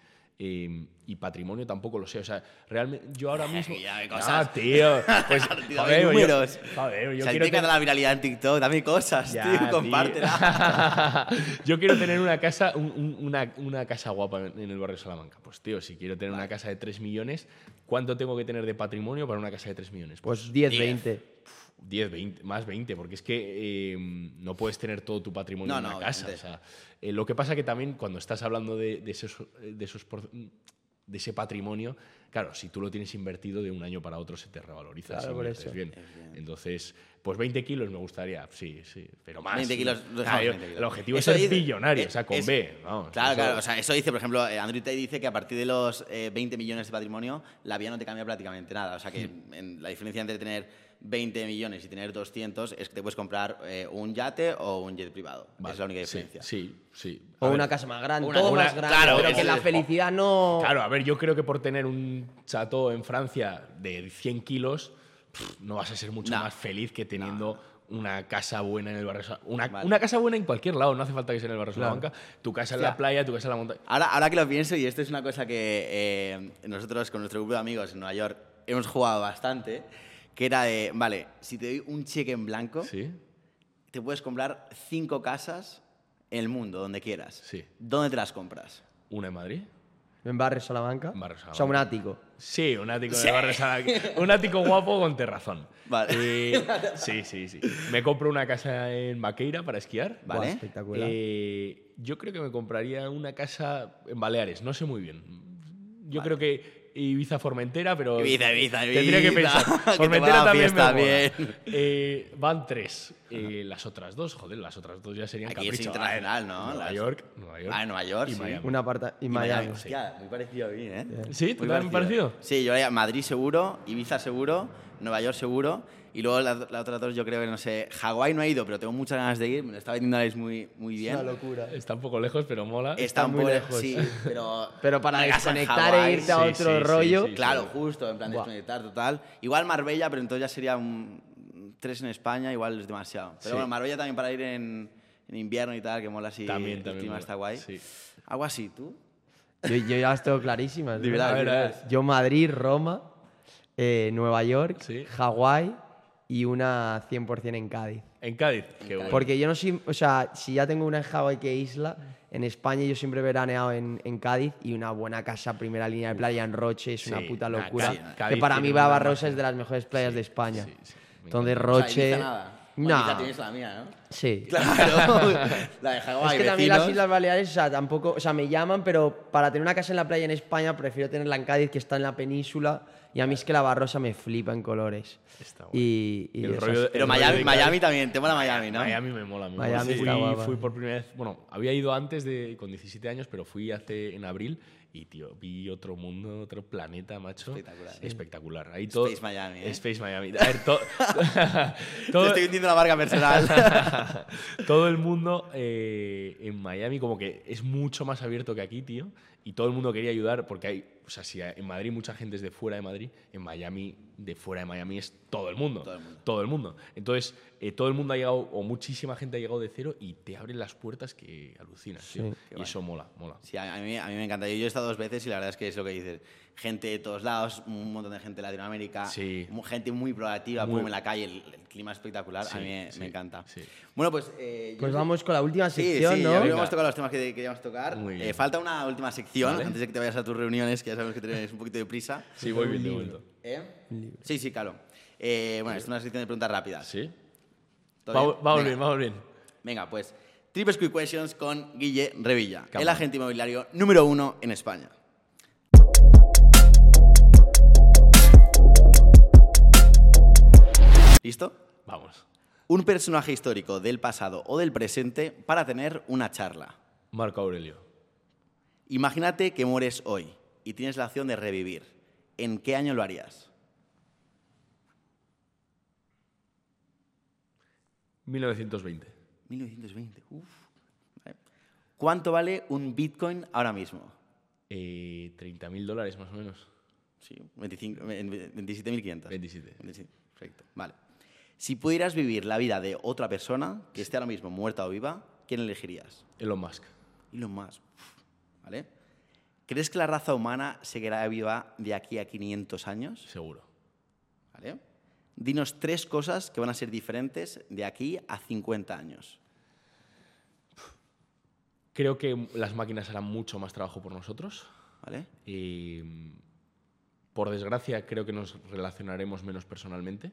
Speaker 2: Eh, y patrimonio tampoco lo sé. O sea, realmente yo ahora mismo.
Speaker 3: Ya
Speaker 2: Ah, tío. Pues,
Speaker 3: Tío, dame
Speaker 2: joder, yo-
Speaker 3: números.
Speaker 2: joder, yo
Speaker 3: o sea,
Speaker 2: quiero
Speaker 3: te
Speaker 2: tener-
Speaker 3: la viralidad en TikTok, dame cosas,
Speaker 2: Ya,
Speaker 3: tío,
Speaker 2: tío.
Speaker 3: compártela.
Speaker 2: Yo quiero tener una casa, un- un- una, una casa guapa en el barrio de Salamanca. Pues tío, si quiero tener una casa de 3 millones, ¿cuánto tengo que tener de patrimonio para una casa de 3 millones?
Speaker 1: Pues 10,
Speaker 3: Diez.
Speaker 1: 20.
Speaker 2: 10, 20, más 20, porque es que eh, no puedes tener todo tu patrimonio
Speaker 3: No,
Speaker 2: en una
Speaker 3: no,
Speaker 2: casa. o sea, eh, lo que pasa que también cuando estás hablando de, de esos, de, esos por- de ese patrimonio, claro, si tú lo tienes invertido de un año para otro se te revaloriza.
Speaker 1: Claro,
Speaker 2: si
Speaker 1: por eso.
Speaker 2: bien. Entonces, pues 20 kilos me gustaría, sí, sí, pero más.
Speaker 3: 20 kilos,
Speaker 2: Claro,
Speaker 3: dejamos
Speaker 2: yo-
Speaker 3: 20 kilos.
Speaker 2: El objetivo
Speaker 3: Eso
Speaker 2: es ser
Speaker 3: dice-
Speaker 2: billonario,
Speaker 3: eh,
Speaker 2: o sea, con
Speaker 3: es-
Speaker 2: B. Vamos,
Speaker 3: Claro,
Speaker 2: eso-
Speaker 3: claro. O sea, eso dice, por ejemplo, eh, Andrew Tate dice que a partir de los eh, 20 millones de patrimonio, la vida no te cambia prácticamente nada. O sea, que
Speaker 2: Hmm.
Speaker 3: en- la diferencia entre tener 20 millones y tener 200 es que te puedes comprar eh, un yate o un jet privado.
Speaker 2: Vale,
Speaker 3: Esa es la única
Speaker 2: sí,
Speaker 3: diferencia.
Speaker 2: Sí, sí. A
Speaker 1: O
Speaker 2: ver,
Speaker 1: una casa más grande,
Speaker 3: una-
Speaker 1: todo
Speaker 3: una-
Speaker 1: más grande.
Speaker 3: claro,
Speaker 1: pero que la felicidad no.
Speaker 2: Claro, a ver, yo creo que por tener un chateau en Francia de 100 kilos, pff, no vas a ser mucho
Speaker 3: No.
Speaker 2: más feliz que teniendo una casa buena en el barrio. Una,
Speaker 3: Vale.
Speaker 2: una casa buena en cualquier lado, no hace falta que sea en el barrio
Speaker 1: Claro.
Speaker 2: Salamanca. Tu casa en la playa, tu casa en la montaña.
Speaker 3: Ahora, ahora que lo pienso, y esto es una cosa que eh, nosotros con nuestro grupo de amigos en Nueva York hemos jugado bastante, que era de, vale, si te doy un cheque en blanco,
Speaker 2: Sí,
Speaker 3: te puedes comprar cinco casas en el mundo, donde quieras.
Speaker 2: Sí.
Speaker 3: ¿Dónde te las compras?
Speaker 2: una en Madrid.
Speaker 1: En Barrio Salamanca.
Speaker 2: En Barrio
Speaker 1: O sea, un
Speaker 2: Salamanca.
Speaker 1: ático.
Speaker 2: Sí, un ático barrio Salamanca. Un ático guapo con terrazón.
Speaker 3: Vale.
Speaker 2: Eh, sí, sí, sí. Me compro una casa en Vaqueira para esquiar.
Speaker 3: Vale.
Speaker 1: Espectacular.
Speaker 2: Eh, yo creo que me compraría una casa en Baleares, no sé muy bien. Yo creo que Ibiza Formentera, pero.
Speaker 3: Ibiza, Ibiza,
Speaker 2: Tendría que
Speaker 3: Ibiza.
Speaker 2: pensar.
Speaker 3: Que te
Speaker 2: Formentera también me
Speaker 3: bien.
Speaker 2: Eh, van tres. Eh, las otras dos, joder, las otras dos ya serían
Speaker 3: Aquí es
Speaker 2: capricho.
Speaker 3: internacional,
Speaker 2: Ah,
Speaker 3: ¿no?
Speaker 2: Nueva
Speaker 3: Las-
Speaker 2: York, Nueva York.
Speaker 3: Ah, en Nueva York,
Speaker 2: y
Speaker 3: sí.
Speaker 2: Miami.
Speaker 1: Una aparta y
Speaker 3: Y
Speaker 1: Miami.
Speaker 3: Hostia, muy parecido a mí, ¿eh?
Speaker 2: ¿Sí? ¿Tú
Speaker 3: Muy
Speaker 2: también parecido?
Speaker 3: Sí, yo haría Madrid seguro, Ibiza seguro, Nueva York seguro. Y luego las la otras dos, yo creo que no sé. Hawái no he ido, pero tengo muchas ganas de ir. Me lo está vendiendo Alex muy, muy bien.
Speaker 1: Una locura.
Speaker 2: Está un poco lejos, pero mola.
Speaker 3: Está, un
Speaker 1: muy
Speaker 3: poco
Speaker 1: lejos.
Speaker 3: Sí, pero.
Speaker 1: Pero para desconectar e irte a
Speaker 2: sí,
Speaker 1: otro
Speaker 2: sí, sí,
Speaker 1: rollo.
Speaker 2: sí.
Speaker 3: Claro, justo, en plan desconectar total. Igual Marbella, pero entonces ya sería un, tres en España, igual es demasiado. Pero
Speaker 2: Sí.
Speaker 3: bueno, Marbella también para ir en, en invierno y tal, que mola así.
Speaker 2: También,
Speaker 3: el
Speaker 2: también
Speaker 3: clima
Speaker 2: mola.
Speaker 3: está guay.
Speaker 2: Sí.
Speaker 3: Algo así, ¿tú?
Speaker 1: Yo, yo ya las tengo clarísimas. Yo Madrid, Roma, eh, Nueva York,
Speaker 2: Sí.
Speaker 1: Hawái y una 100% en Cádiz.
Speaker 2: En Cádiz. Qué bueno.
Speaker 1: Porque yo no soy, o sea, si ya tengo una en Hawái que isla, en España yo siempre he veraneado en, en Cádiz y una buena casa, primera línea de playa en Roche, es
Speaker 2: Sí,
Speaker 1: una puta
Speaker 2: nah,
Speaker 1: locura.
Speaker 2: Cádiz-
Speaker 1: que para mí Barbarossa es de las mejores playas
Speaker 2: Sí,
Speaker 1: de España.
Speaker 2: sí,
Speaker 1: Entonces
Speaker 3: O sea,
Speaker 1: Roche...
Speaker 3: Nada. Ibiza tienes la mía, ¿no?
Speaker 1: Sí.
Speaker 3: Claro. la de Hawái,
Speaker 1: Es que también las. Islas Baleares, o sea, tampoco, o sea, me llaman, pero para tener una casa en la playa en España prefiero tenerla en Cádiz, que está en la península, y a mí es que la Barrosa me flipa en colores.
Speaker 2: Está guay.
Speaker 1: Y, y
Speaker 2: El
Speaker 1: esas-
Speaker 2: rollo de-
Speaker 3: Pero
Speaker 2: el
Speaker 3: Miami,
Speaker 2: de
Speaker 3: Miami también, te mola Miami, ¿no?
Speaker 2: Miami me mola. Me mola.
Speaker 1: Miami
Speaker 2: fui, fui por primera vez, bueno, había ido antes de con 17 años, pero fui hace en abril y tío, vi otro mundo, otro planeta, macho.
Speaker 3: Espectacular.
Speaker 2: Espectacular. Ahí todo
Speaker 3: Space Miami, ¿eh?
Speaker 2: Space Miami. A ver, to-
Speaker 3: Te
Speaker 2: todo,
Speaker 3: estoy hundiendo la marca personal.
Speaker 2: todo el mundo eh, en Miami como que es mucho más abierto que aquí, tío. Y todo el mundo quería ayudar porque hay, o sea, si en Madrid mucha gente es de fuera de Madrid, en Miami, de fuera de Miami es todo el mundo.
Speaker 3: Todo el mundo.
Speaker 2: Todo el mundo. Entonces, eh, todo el mundo ha llegado, o muchísima gente ha llegado de cero y te abren las puertas que alucinas, tío.
Speaker 1: Sí.
Speaker 2: Y eso mola, mola.
Speaker 3: Sí, a a mí, a mí me encanta. Yo, yo he estado dos veces y la verdad es que es lo que dices. Gente de todos lados, un montón de gente de Latinoamérica,
Speaker 2: Sí.
Speaker 3: gente muy proactiva,
Speaker 2: Muy-
Speaker 3: pum, en la calle, el, el clima espectacular. a
Speaker 2: Sí,
Speaker 3: mí me,
Speaker 2: sí,
Speaker 3: me encanta.
Speaker 2: sí.
Speaker 3: Bueno, pues... eh,
Speaker 1: Pues vamos con la última sección,
Speaker 3: sí,
Speaker 1: ¿no?
Speaker 3: ya hemos tocado los temas que queríamos tocar. Eh, falta una última sección
Speaker 2: Vale.
Speaker 3: antes de que te vayas a tus reuniones, que ya sabemos que tienes un poquito de prisa.
Speaker 2: Sí, voy bien de momento.
Speaker 3: ¿Eh? Sí, sí, claro. Eh, bueno, es una sección de preguntas rápidas.
Speaker 2: ¿Sí?
Speaker 3: ¿Todo
Speaker 2: Vamos,
Speaker 3: bien?
Speaker 2: vamos bien.
Speaker 3: Venga, pues Triple Quick Questions con Guille Revilla, el agente inmobiliario número uno en España. ¿Listo?
Speaker 2: Vamos.
Speaker 3: Un personaje histórico del pasado o del presente para tener una charla.
Speaker 2: Marco Aurelio.
Speaker 3: Imagínate que mueres hoy y tienes la opción de revivir. ¿En qué año lo harías?
Speaker 2: 1920.
Speaker 3: 1920. Uf. Vale. ¿Cuánto vale un Bitcoin ahora mismo?
Speaker 2: Eh, 30.000 dólares más o menos.
Speaker 3: Sí, 25 en- 27.500.
Speaker 2: 27.
Speaker 3: 27, Perfecto. Vale. Si pudieras vivir la vida de otra persona, que esté ahora mismo muerta o viva, ¿quién elegirías?
Speaker 2: Elon Musk.
Speaker 3: Elon Musk. ¿Vale? ¿Crees que la raza humana seguirá viva de aquí a 500 años?
Speaker 2: Seguro.
Speaker 3: ¿Vale? Dinos tres cosas que van a ser diferentes de aquí a 50 años.
Speaker 2: Creo que las máquinas harán mucho más trabajo por nosotros.
Speaker 3: ¿Vale?
Speaker 2: Y, mm, por desgracia, creo que nos relacionaremos menos personalmente.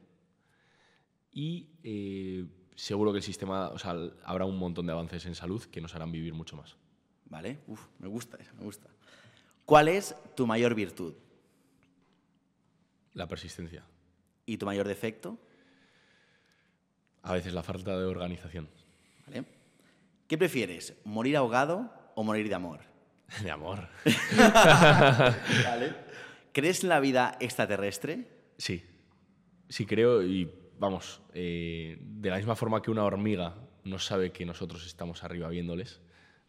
Speaker 2: Y eh, seguro que el sistema, o sea, habrá un montón de avances en salud que nos harán vivir mucho más.
Speaker 3: ¿Vale? Uf, me gusta esa, me gusta. ¿Cuál es tu mayor virtud
Speaker 2: La persistencia.
Speaker 3: y tu mayor defecto?
Speaker 2: A veces la falta de organización.
Speaker 3: ¿Vale? ¿Qué prefieres, morir ahogado o morir de amor?
Speaker 2: De amor.
Speaker 3: ¿Crees en la vida extraterrestre?
Speaker 2: Sí. Sí, creo. Y vamos, eh, de la misma forma que una hormiga no sabe que nosotros estamos arriba viéndoles,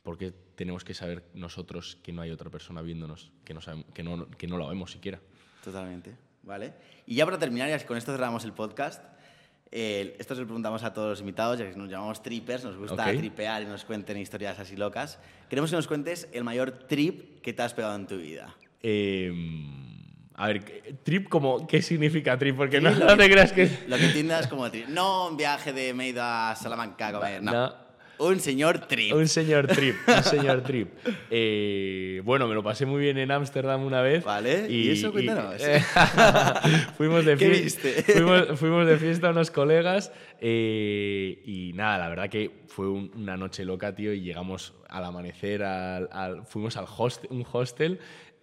Speaker 2: porque tenemos que saber nosotros que no hay otra persona viéndonos, que no, sabemos, que no, que no la vemos siquiera.
Speaker 3: Totalmente. ¿Vale? Y ya para terminar, ya con esto cerramos el podcast. eh, esto se lo preguntamos a todos los invitados, ya que nos llamamos trippers, nos gusta
Speaker 2: Ok.
Speaker 3: tripear y nos cuenten historias así locas. Queremos que nos cuentes el mayor trip que te has pegado en tu vida.
Speaker 2: Eh, a ver, trip como, ¿qué significa trip? Porque no, no te creas que...
Speaker 3: Lo que entiendas como trip. No un viaje de me he ido a Salamanca a comer, no.
Speaker 2: No.
Speaker 3: Un señor trip.
Speaker 2: Un señor trip, un señor trip. Eh, bueno, me lo pasé muy bien en Ámsterdam una vez.
Speaker 3: Vale, ¿y eso? Cuéntanos.
Speaker 2: fuimos, de
Speaker 3: ¿Qué viste?
Speaker 2: Fuimos, fuimos de fiesta unos colegas eh, y nada, la verdad que fue un- una noche loca, tío, y llegamos al amanecer, al, al- fuimos al host, un hostel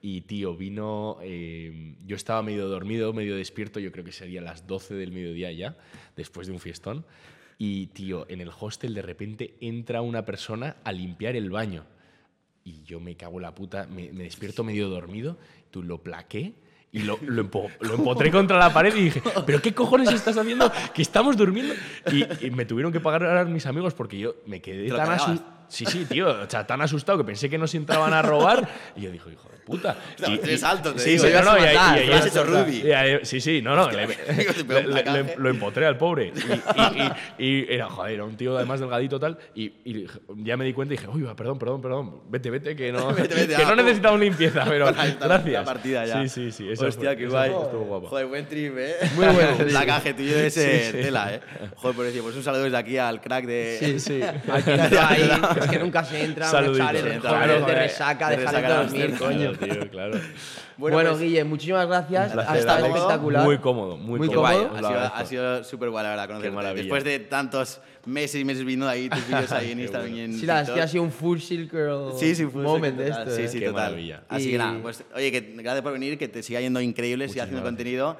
Speaker 2: y, tío, vino... eh, yo estaba medio dormido, medio despierto, yo creo que serían las 12 del mediodía ya, después de un fiestón. Y, tío, en el hostel de repente entra una persona a limpiar el baño. Y yo me cago en la puta, me, me despierto medio dormido, tú lo plaqué y lo, lo, empo- lo empotré contra la pared y dije, ¿pero qué cojones estás haciendo? Que estamos durmiendo. Y, y me tuvieron que pagar a mis amigos porque yo me quedé
Speaker 3: ¿Te lo
Speaker 2: tan
Speaker 3: cagabas?
Speaker 2: Sí, sí, tío, o sea, tan asustado que pensé que nos entraban a robar. Y yo dije, hijo de puta.
Speaker 3: No,
Speaker 2: Y-
Speaker 3: eres
Speaker 2: y-
Speaker 3: alto, te
Speaker 2: sí,
Speaker 3: digo,
Speaker 2: sí, no, no, y ahí-
Speaker 3: has hecho Ruby.
Speaker 2: Sí, sí, no, no. le- le- le- lo empotré al pobre. Y, era, joder, era un tío además delgadito tal. Y, ya me di cuenta y dije, uy, perdón, perdón, perdón. Vete, vete, que no,
Speaker 3: Vete, vete,
Speaker 2: que
Speaker 3: ah,
Speaker 2: no necesitamos limpieza, pero gracias.
Speaker 3: La partida ya.
Speaker 2: Sí, sí, sí. Eso
Speaker 3: Hostia,
Speaker 2: fue-
Speaker 3: qué guay.
Speaker 2: Estuvo guapo.
Speaker 3: Joder, buen trip, ¿eh?
Speaker 1: Muy bueno,
Speaker 3: placaje tuyo de ese tela, ¿eh? Joder, por decir, pues un saludo desde aquí al crack de...
Speaker 1: Sí, sí. Aquí ahí, es que nunca se entra,
Speaker 2: Saludito.
Speaker 1: echar el joder,
Speaker 3: claro,
Speaker 1: de resaca,
Speaker 3: de
Speaker 1: dejar de
Speaker 3: a
Speaker 1: dormir, coño.
Speaker 2: Tío, claro.
Speaker 3: Bueno,
Speaker 1: Bueno,
Speaker 3: pues,
Speaker 1: Guille, muchísimas gracias. Ha estado espectacular.
Speaker 2: Muy cómodo, muy,
Speaker 1: Muy
Speaker 2: cómodo.
Speaker 1: cómodo.
Speaker 3: ha sido, súper guay, la verdad, conocerte. Después de tantos meses y meses viendo ahí tus vídeos ahí en Instagram y en
Speaker 1: Sí, la ha sido un full circle
Speaker 3: Sí, sí, fue
Speaker 1: moment
Speaker 3: total.
Speaker 1: esto.
Speaker 3: Sí,
Speaker 1: eh.
Speaker 3: sí,
Speaker 2: Qué
Speaker 3: total.
Speaker 2: maravilla.
Speaker 3: Así
Speaker 1: Y-
Speaker 3: que nada, pues oye, que gracias por venir, que te siga yendo increíble, siga haciendo
Speaker 2: Muchísimas
Speaker 3: contenido.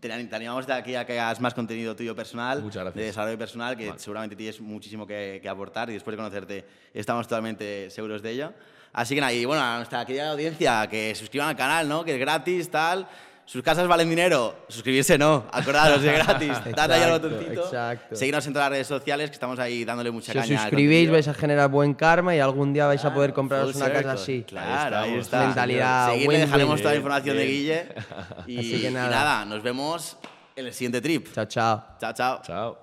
Speaker 3: Te, te animamos de aquí a que hagas más contenido tuyo personal, de desarrollo personal, que seguramente tienes muchísimo que, que aportar y después de conocerte estamos totalmente seguros de ello. Así que nada, y bueno, a nuestra querida audiencia, que suscriban al canal, ¿no? Que es gratis, tal. Sus casas valen dinero, suscribirse no, acordaros, es gratis. Dad ahí al
Speaker 1: Exacto,
Speaker 3: botoncito.
Speaker 1: exacto.
Speaker 3: Seguidnos en todas las redes sociales, que estamos ahí dándole mucha
Speaker 1: Si
Speaker 3: caña. al
Speaker 1: suscribís vais a generar buen karma y algún día vais a poder compraros una casa así.
Speaker 3: Claro, ahí
Speaker 2: estamos.
Speaker 3: está.
Speaker 1: Mentalidad win-win.
Speaker 3: dejaremos toda la
Speaker 2: Bien,
Speaker 3: información de. Guille. Y,
Speaker 1: Así que
Speaker 3: y
Speaker 1: nada.
Speaker 3: nada, nos vemos en el siguiente trip.
Speaker 1: Chao, chao.
Speaker 3: Chao, chao.
Speaker 2: Chao.